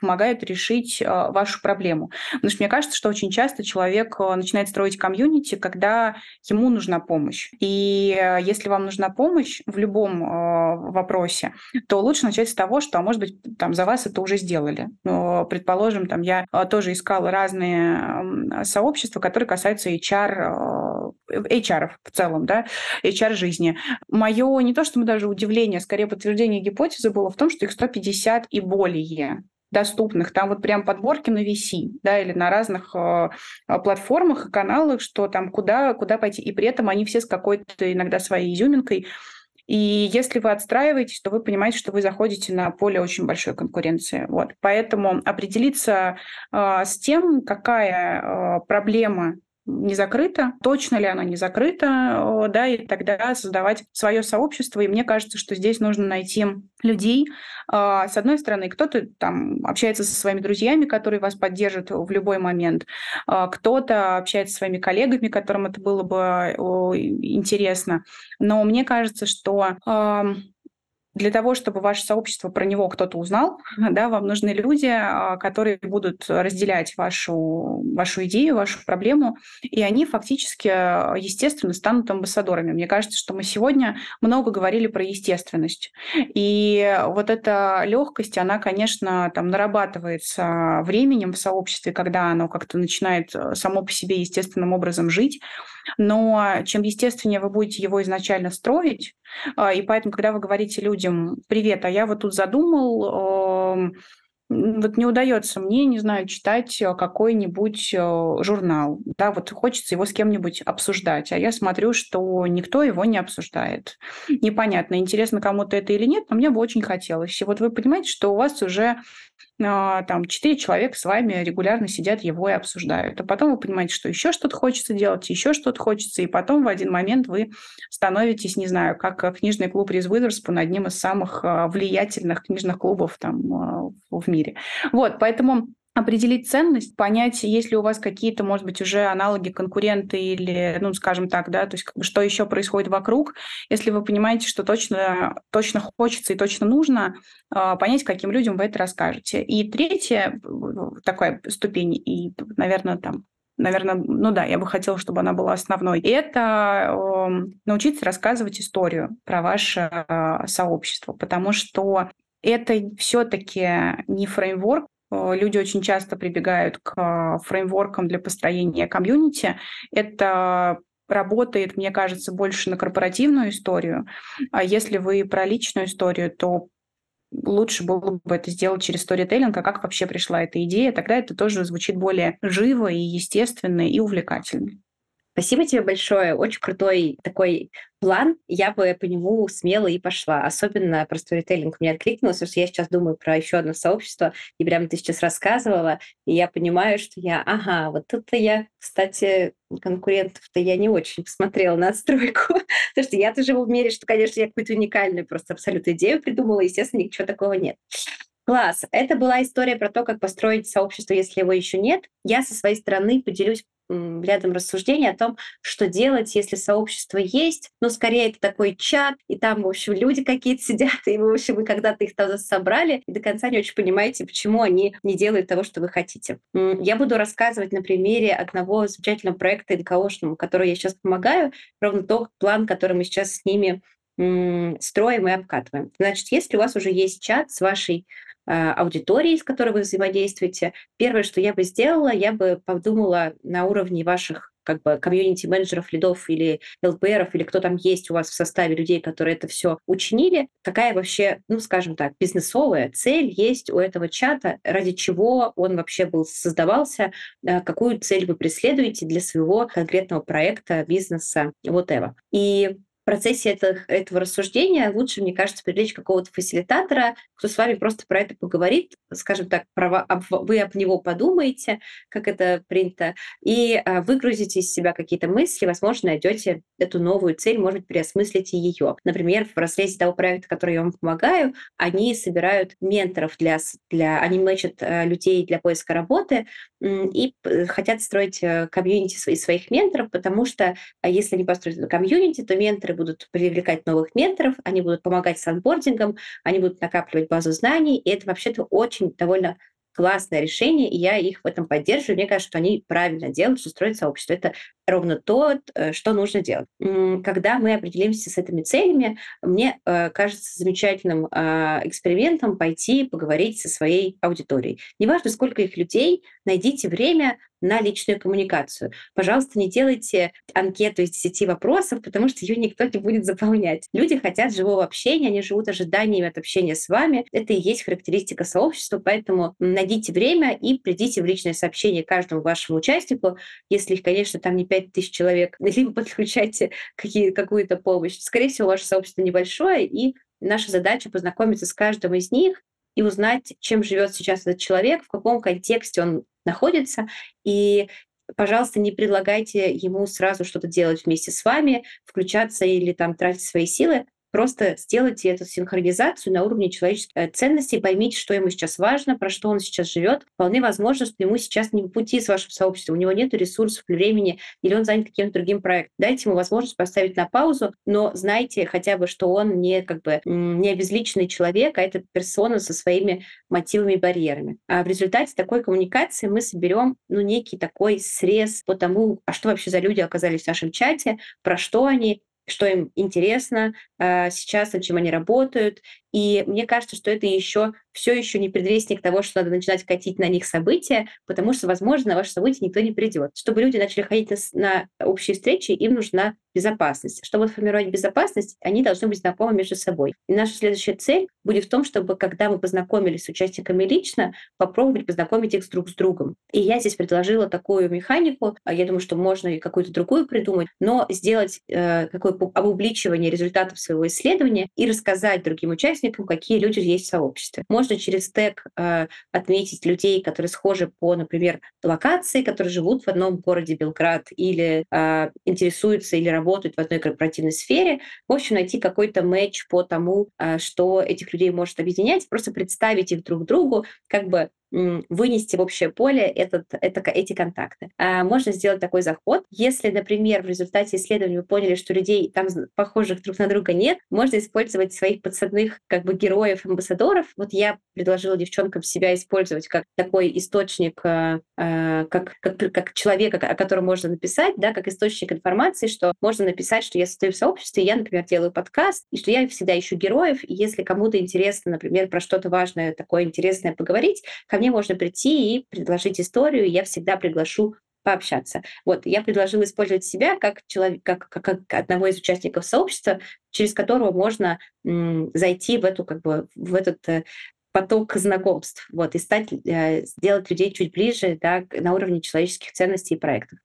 Speaker 2: помогают решить э, вашу проблему. Потому что мне кажется, что очень часто человек э, начинает строить комьюнити, когда ему нужна помощь. И если вам нужна помощь в любом вопросе, то лучше начать с того, что, а может быть, там за вас это уже сделали. Предположим, там я тоже искала разные сообщества, которые касаются HR, HR в целом, да, HR жизни. Мое не то, что мы даже даже удивление, скорее подтверждение гипотезы было в том, что их 150 и более доступных. Там вот прям подборки на VC, да, или на разных э, платформах и каналах, что там куда, куда пойти. И при этом они все с какой-то иногда своей изюминкой. И если вы отстраиваетесь, то вы понимаете, что вы заходите на поле очень большой конкуренции. Вот. Поэтому определиться э, с тем, какая э, проблема не закрыто, точно ли оно не закрыто, да, и тогда создавать свое сообщество. И мне кажется, что здесь нужно найти людей. А, с одной стороны, кто-то там общается со своими друзьями, которые вас поддержат в любой момент, а, кто-то общается со своими коллегами, которым это было бы интересно. Но мне кажется, что для того, чтобы ваше сообщество про него кто-то узнал, (laughs) да, вам нужны люди, а, которые будут разделять вашу, вашу идею, вашу проблему, и они фактически, естественно, станут амбассадорами. Мне кажется, что мы сегодня много говорили про естественность. И вот эта легкость, она, конечно, там нарабатывается временем в сообществе, когда оно как-то начинает э, само по себе естественным образом жить. Но чем естественнее вы будете его изначально строить, а, и поэтому, когда вы говорите людям, привет, а я вот тут задумал вот не удается мне, не знаю, читать э, какой-нибудь э, журнал. Да, вот хочется его с кем-нибудь обсуждать, а я смотрю, что никто его не обсуждает. Непонятно, интересно кому-то это или нет, но мне бы очень хотелось. И вот вы понимаете, что у вас уже там четыре человека с вами регулярно сидят, его и обсуждают. А потом вы понимаете, что еще что-то хочется делать, еще что-то хочется, и потом в один момент вы становитесь, не знаю, как э, книжный клуб Риз Уизерспун одним из самых а, влиятельных книжных клубов там а, в мире. Вот, поэтому определить ценность, понять, есть ли у вас какие-то, может быть, уже аналоги, конкуренты или, ну, скажем так, да, то есть как бы, что еще происходит вокруг. Если вы понимаете, что точно, точно хочется и точно нужно, э, понять, каким людям вы это расскажете. И третья такая ступень, и, наверное, там наверное, ну да, я бы хотела, чтобы она была основной. Это э, научиться рассказывать историю про ваше э, сообщество, потому что это все-таки не фреймворк, люди очень часто прибегают к фреймворкам для построения комьюнити. Это работает, мне кажется, больше на корпоративную историю. А если вы про личную историю, то лучше было бы это сделать через сторителлинг, а как вообще пришла эта идея, тогда это тоже звучит более живо и естественно и увлекательно.
Speaker 1: Спасибо тебе большое. Очень крутой такой план. Я бы по нему смело и пошла. Особенно про сторителлинг мне откликнулось, потому что я сейчас думаю про еще одно сообщество, и прямо ты сейчас рассказывала, и я понимаю, что я, ага, вот тут-то я, кстати, конкурентов-то я не очень посмотрела на отстройку, (laughs) потому что я-то живу в мире, что, конечно, я какую-то уникальную просто абсолютно идею придумала, естественно, ничего такого нет. Класс. Это была история про то, как построить сообщество, если его еще нет. Я со своей стороны поделюсь рядом рассуждений о том, что делать, если сообщество есть. Ну, скорее, это такой чат, и там, в общем, люди какие-то (laughs) сидят, и, в общем, вы когда-то их там собрали, и до конца не очень понимаете, почему они не делают того, что вы хотите. Я буду рассказывать на примере одного замечательного проекта НКОшного, который я сейчас помогаю, ровно тот план, который мы сейчас с ними строим и обкатываем. Значит, если у вас уже есть чат с вашей а, аудитории, с которой вы взаимодействуете. Первое, что я бы сделала, я бы подумала на уровне ваших как бы комьюнити-менеджеров, лидов или ЛПРов, или кто там есть у вас в составе людей, которые это все учинили, какая вообще, ну, скажем так, бизнесовая цель есть у этого чата, ради чего он вообще был создавался, а, какую цель вы преследуете для своего конкретного проекта, бизнеса, whatever. И процессе этого, этого рассуждения лучше, мне кажется, привлечь какого-то фасилитатора, кто с вами просто про это поговорит, скажем так, про, вы об него подумаете, как это принято, и а, выгрузите из себя какие-то мысли, возможно, найдете эту новую цель, может быть, переосмыслите ее. Например, в разрезе того проекта, который я вам помогаю, они собирают менторов для, для они мэчат а, людей для поиска работы и хотят строить э, комьюнити своих, своих менторов, потому что а, если они построят комьюнити, то менторы будут привлекать новых менторов, они будут помогать с анбордингом, они будут накапливать базу знаний, и это вообще-то очень довольно классное решение, и я их в этом поддерживаю. Мне кажется, что они правильно делают, что строят сообщество. Это ровно то, э, что нужно делать. Когда мы определимся с этими целями, мне э, кажется замечательным а, экспериментом пойти поговорить со своей аудиторией. Неважно, сколько их людей, найдите время на личную коммуникацию. Пожалуйста, не делайте анкету из 10 вопросов, потому что ее никто не будет заполнять. Люди хотят живого общения, они живут ожиданиями от общения с вами. Это и есть характеристика сообщества, поэтому найдите время и придите в личное сообщение каждому вашему участнику, если их, конечно, там не 5000 человек, (laughs) либо подключайте какие, какую-то помощь. Скорее всего, ваше сообщество небольшое, и наша задача познакомиться с каждым из них и узнать, чем живет сейчас этот человек, в каком контексте он находится, и пожалуйста, не предлагайте ему сразу что-то делать вместе с вами, включаться или там тратить свои силы. Просто сделайте эту синхронизацию на уровне человеческих э, ценностей, поймите, что ему сейчас важно, про что он сейчас живет. Вполне возможно, что ему сейчас не по пути с вашим сообществом, у него нет ресурсов, времени, или он занят каким-то другим проектом. Дайте ему возможность поставить на паузу, но знайте хотя бы, что он не как бы не обезличенный человек, а это персона со своими мотивами и барьерами. А в результате такой коммуникации мы соберем ну, некий такой срез по тому, а что вообще за люди оказались в нашем чате, про что они, что им интересно э, сейчас, над чем они работают, И мне кажется, что это еще все еще не предвестник того, что надо начинать катить на них события, потому что, возможно, на ваше событие никто не придет. Чтобы люди начали ходить на общие встречи, им нужна безопасность. Чтобы сформировать безопасность, они должны быть знакомы между собой. И наша следующая цель будет в том, чтобы, когда мы познакомились с участниками лично, попробовать познакомить их друг с другом. И я здесь предложила такую механику, а я думаю, что можно и какую-то другую придумать, но сделать э, какое обличивание результатов своего исследования и рассказать другим участникам, какие люди есть в сообществе. Можно через тег э, отметить людей, которые схожи по, например, локации, которые живут в одном городе Белград или э, интересуются или работают в одной корпоративной сфере. В общем, найти какой-то матч по тому, э, что этих людей может объединять, просто представить их друг другу, как бы вынести в общее поле этот, это, эти контакты. А можно сделать такой заход. Если, например, в результате исследования вы поняли, что людей там похожих друг на друга нет, можно использовать своих подсадных как бы героев, амбассадоров. Вот я предложила девчонкам себя использовать как такой источник, э, э, как, как, как человека, о котором можно написать, да, как источник информации, что можно написать, что я состою в сообществе, я, например, делаю подкаст, и что я всегда ищу героев, и если кому-то интересно, например, про что-то важное, такое интересное поговорить, ко мне можно прийти и предложить историю, и я всегда приглашу пообщаться. Вот, я предложила использовать себя как, человек, как, как, как одного из участников сообщества, через которого можно м, зайти в, эту, как бы, в этот э, поток знакомств, вот, и стать, э, сделать людей чуть ближе да, на уровне человеческих ценностей и проектов.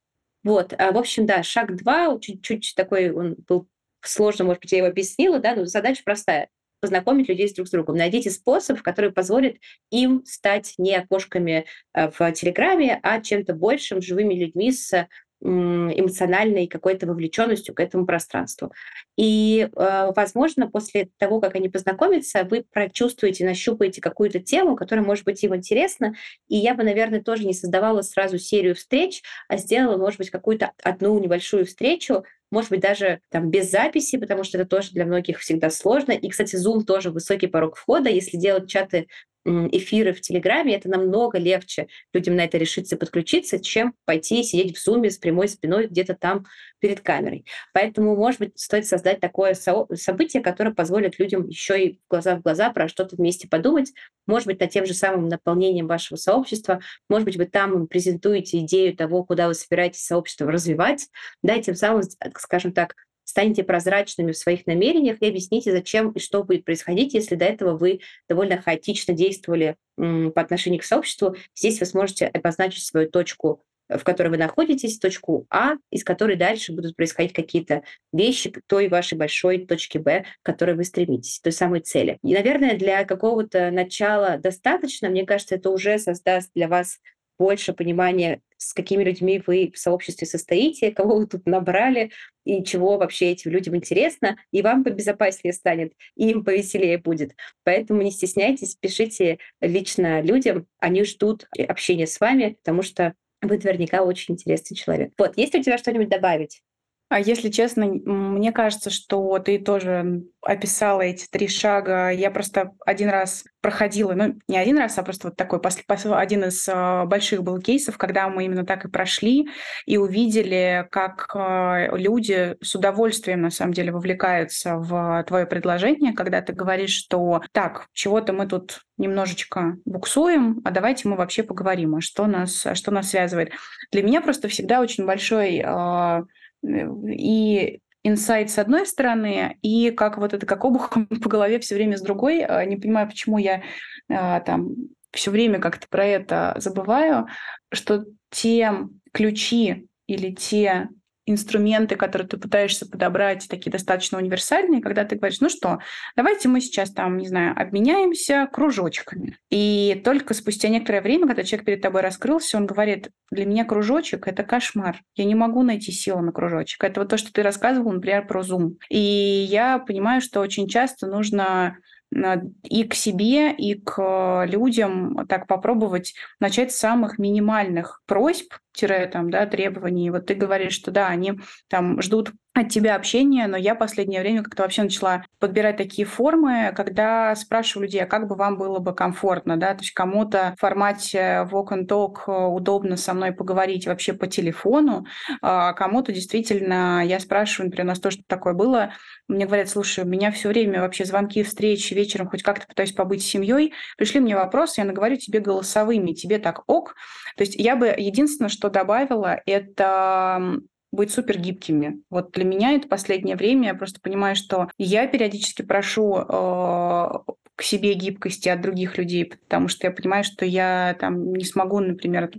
Speaker 1: Вот, а, в общем, да, шаг два, чуть-чуть такой, он был сложно, может быть, я его объяснила, да, но задача простая познакомить людей с друг с другом. Найдите способ, который позволит им стать не окошками э, в Телеграме, а чем-то большим, живыми людьми с эмоциональной какой-то вовлеченностью к этому пространству. И, э, возможно, после того, как они познакомятся, вы прочувствуете, нащупаете какую-то тему, которая может быть им интересна. И я бы, наверное, тоже не создавала сразу серию встреч, а сделала, может быть, какую-то одну небольшую встречу, может быть, даже там без записи, потому что это тоже для многих всегда сложно. И, кстати, Zoom тоже высокий порог входа. Если делать чаты эфиры в Телеграме, это намного легче людям на это решиться подключиться, чем пойти сидеть в Зуме с прямой спиной где-то там перед камерой. Поэтому, может быть, стоит создать такое событие, которое позволит людям еще и глаза в глаза про что-то вместе подумать, может быть, над тем же самым наполнением вашего сообщества, может быть, вы там презентуете идею того, куда вы собираетесь сообщество развивать, да, и тем самым, скажем так, станьте прозрачными в своих намерениях и объясните, зачем и что будет происходить, если до этого вы довольно хаотично действовали по отношению к сообществу. Здесь вы сможете обозначить свою точку в которой вы находитесь, точку А, из которой дальше будут происходить какие-то вещи к той вашей большой точке Б, к которой вы стремитесь, той самой цели. И, наверное, для какого-то начала достаточно. Мне кажется, это уже создаст для вас больше понимания, с какими людьми вы в сообществе состоите, (laughs) кого вы тут набрали, и чего вообще этим людям интересно, и вам побезопаснее станет, и им повеселее будет. Поэтому не стесняйтесь, пишите лично людям, они ждут общения с вами, потому что вы наверняка очень интересный человек. Вот, есть ли у тебя что-нибудь добавить?
Speaker 2: А если честно, мне кажется, что ты тоже описала эти три шага. Я просто один раз проходила, ну, не один раз, а просто вот такой один из а, больших был кейсов, когда мы именно так и прошли и увидели, как а, люди с удовольствием, на самом деле, вовлекаются в твое предложение, когда ты говоришь, что так, чего-то мы тут немножечко буксуем, а давайте мы вообще поговорим, а что нас, что нас связывает. Для меня просто всегда очень большой и инсайт с одной стороны, и как вот это, как обухом (laughs) по голове все время с другой. А, не понимаю, почему я а, там все время как-то про это забываю, что те ключи или те инструменты, которые ты пытаешься подобрать, такие достаточно универсальные, когда ты говоришь, ну что, давайте мы сейчас там, не знаю, обменяемся кружочками. И только спустя некоторое время, когда человек перед тобой раскрылся, он говорит, для меня кружочек — это кошмар. Я не могу найти силу на кружочек. Это вот то, что ты рассказывал, например, про Zoom. И я понимаю, что очень часто нужно и к себе, и к людям так попробовать начать с самых минимальных просьб, тире, там, да, требований. Вот ты говоришь, что да, они там ждут от тебя общение, но я последнее время как-то вообще начала подбирать такие формы, когда спрашиваю людей, а как бы вам было бы комфортно, да, то есть кому-то в формате walk and talk удобно со мной поговорить вообще по телефону, а кому-то действительно, я спрашиваю, например, у нас тоже такое было, мне говорят, слушай, у меня все время вообще звонки, встречи, вечером хоть как-то пытаюсь побыть с семьей, пришли мне вопросы, я наговорю тебе голосовыми, тебе так ок. То есть я бы единственное, что добавила, это быть супер гибкими. Вот для меня это последнее время, я просто понимаю, что я периодически прошу э, к себе гибкости от других людей, потому что я понимаю, что я там не смогу, например,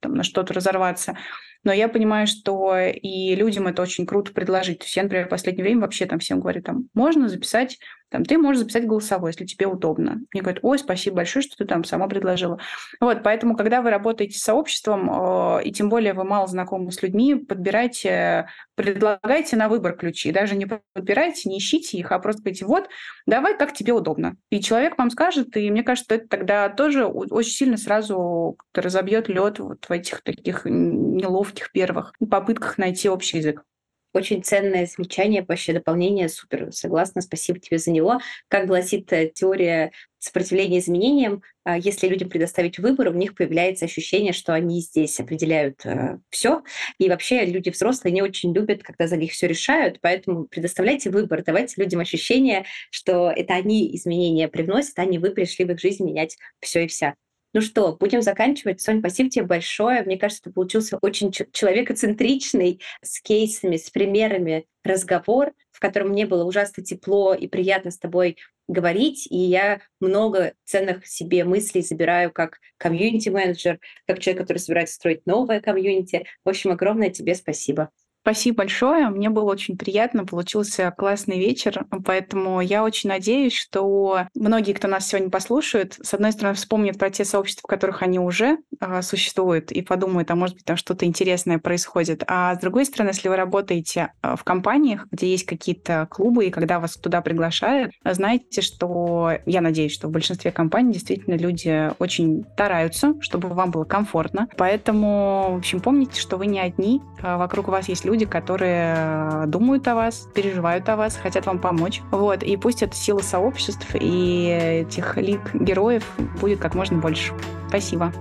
Speaker 2: там, на что-то разорваться. Но я понимаю, что и людям это очень круто предложить. То есть я, например, в последнее время вообще там всем говорю, там, можно записать там, ты можешь записать голосовой, если тебе удобно. Мне говорят, ой, спасибо большое, что ты там сама предложила. Вот, поэтому, когда вы работаете с сообществом, э, и тем более вы мало знакомы с людьми, подбирайте, предлагайте на выбор ключи. Даже не подбирайте, не ищите их, а просто говорите, вот, давай, как тебе удобно. И человек вам скажет, и мне кажется, это тогда тоже очень сильно сразу разобьет лед вот в этих таких неловких первых попытках найти общий язык.
Speaker 1: Очень ценное замечание, вообще дополнение, супер, согласна, спасибо тебе за него. Как гласит э, теория сопротивления изменениям, а, если людям предоставить выбор, у них появляется ощущение, что они здесь определяют э, все. И вообще люди взрослые не очень любят, когда за них все решают, поэтому предоставляйте выбор, давайте людям ощущение, что это они изменения привносят, а не вы пришли в их жизнь менять все и вся. Ну что, будем заканчивать. Соня, спасибо тебе большое. Мне кажется, это получился очень человекоцентричный, с кейсами, с примерами разговор, в котором мне было ужасно тепло и приятно с тобой говорить, и я много ценных себе мыслей забираю как комьюнити-менеджер, как человек, который собирается строить новое комьюнити. В общем, огромное тебе спасибо.
Speaker 2: Спасибо большое. Мне было очень приятно. Получился классный вечер. Поэтому я очень надеюсь, что многие, кто нас сегодня послушают, с одной стороны, вспомнят про те сообщества, в которых они уже э, существуют, и подумают, а может быть, там что-то интересное происходит. А с другой стороны, если вы работаете а, в компаниях, где есть какие-то клубы, и когда вас туда приглашают, знаете, что я надеюсь, что в большинстве компаний действительно люди очень стараются, чтобы вам было комфортно. Поэтому, в общем, помните, что вы не одни. Вокруг вас есть люди, которые э, думают о вас, переживают о вас, хотят вам помочь. Вот. И пусть эта сила сообществ и этих лик героев будет как можно больше. Спасибо.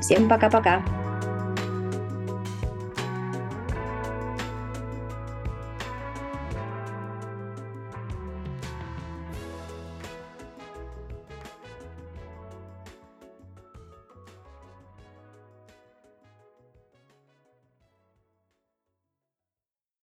Speaker 1: Всем пока-пока.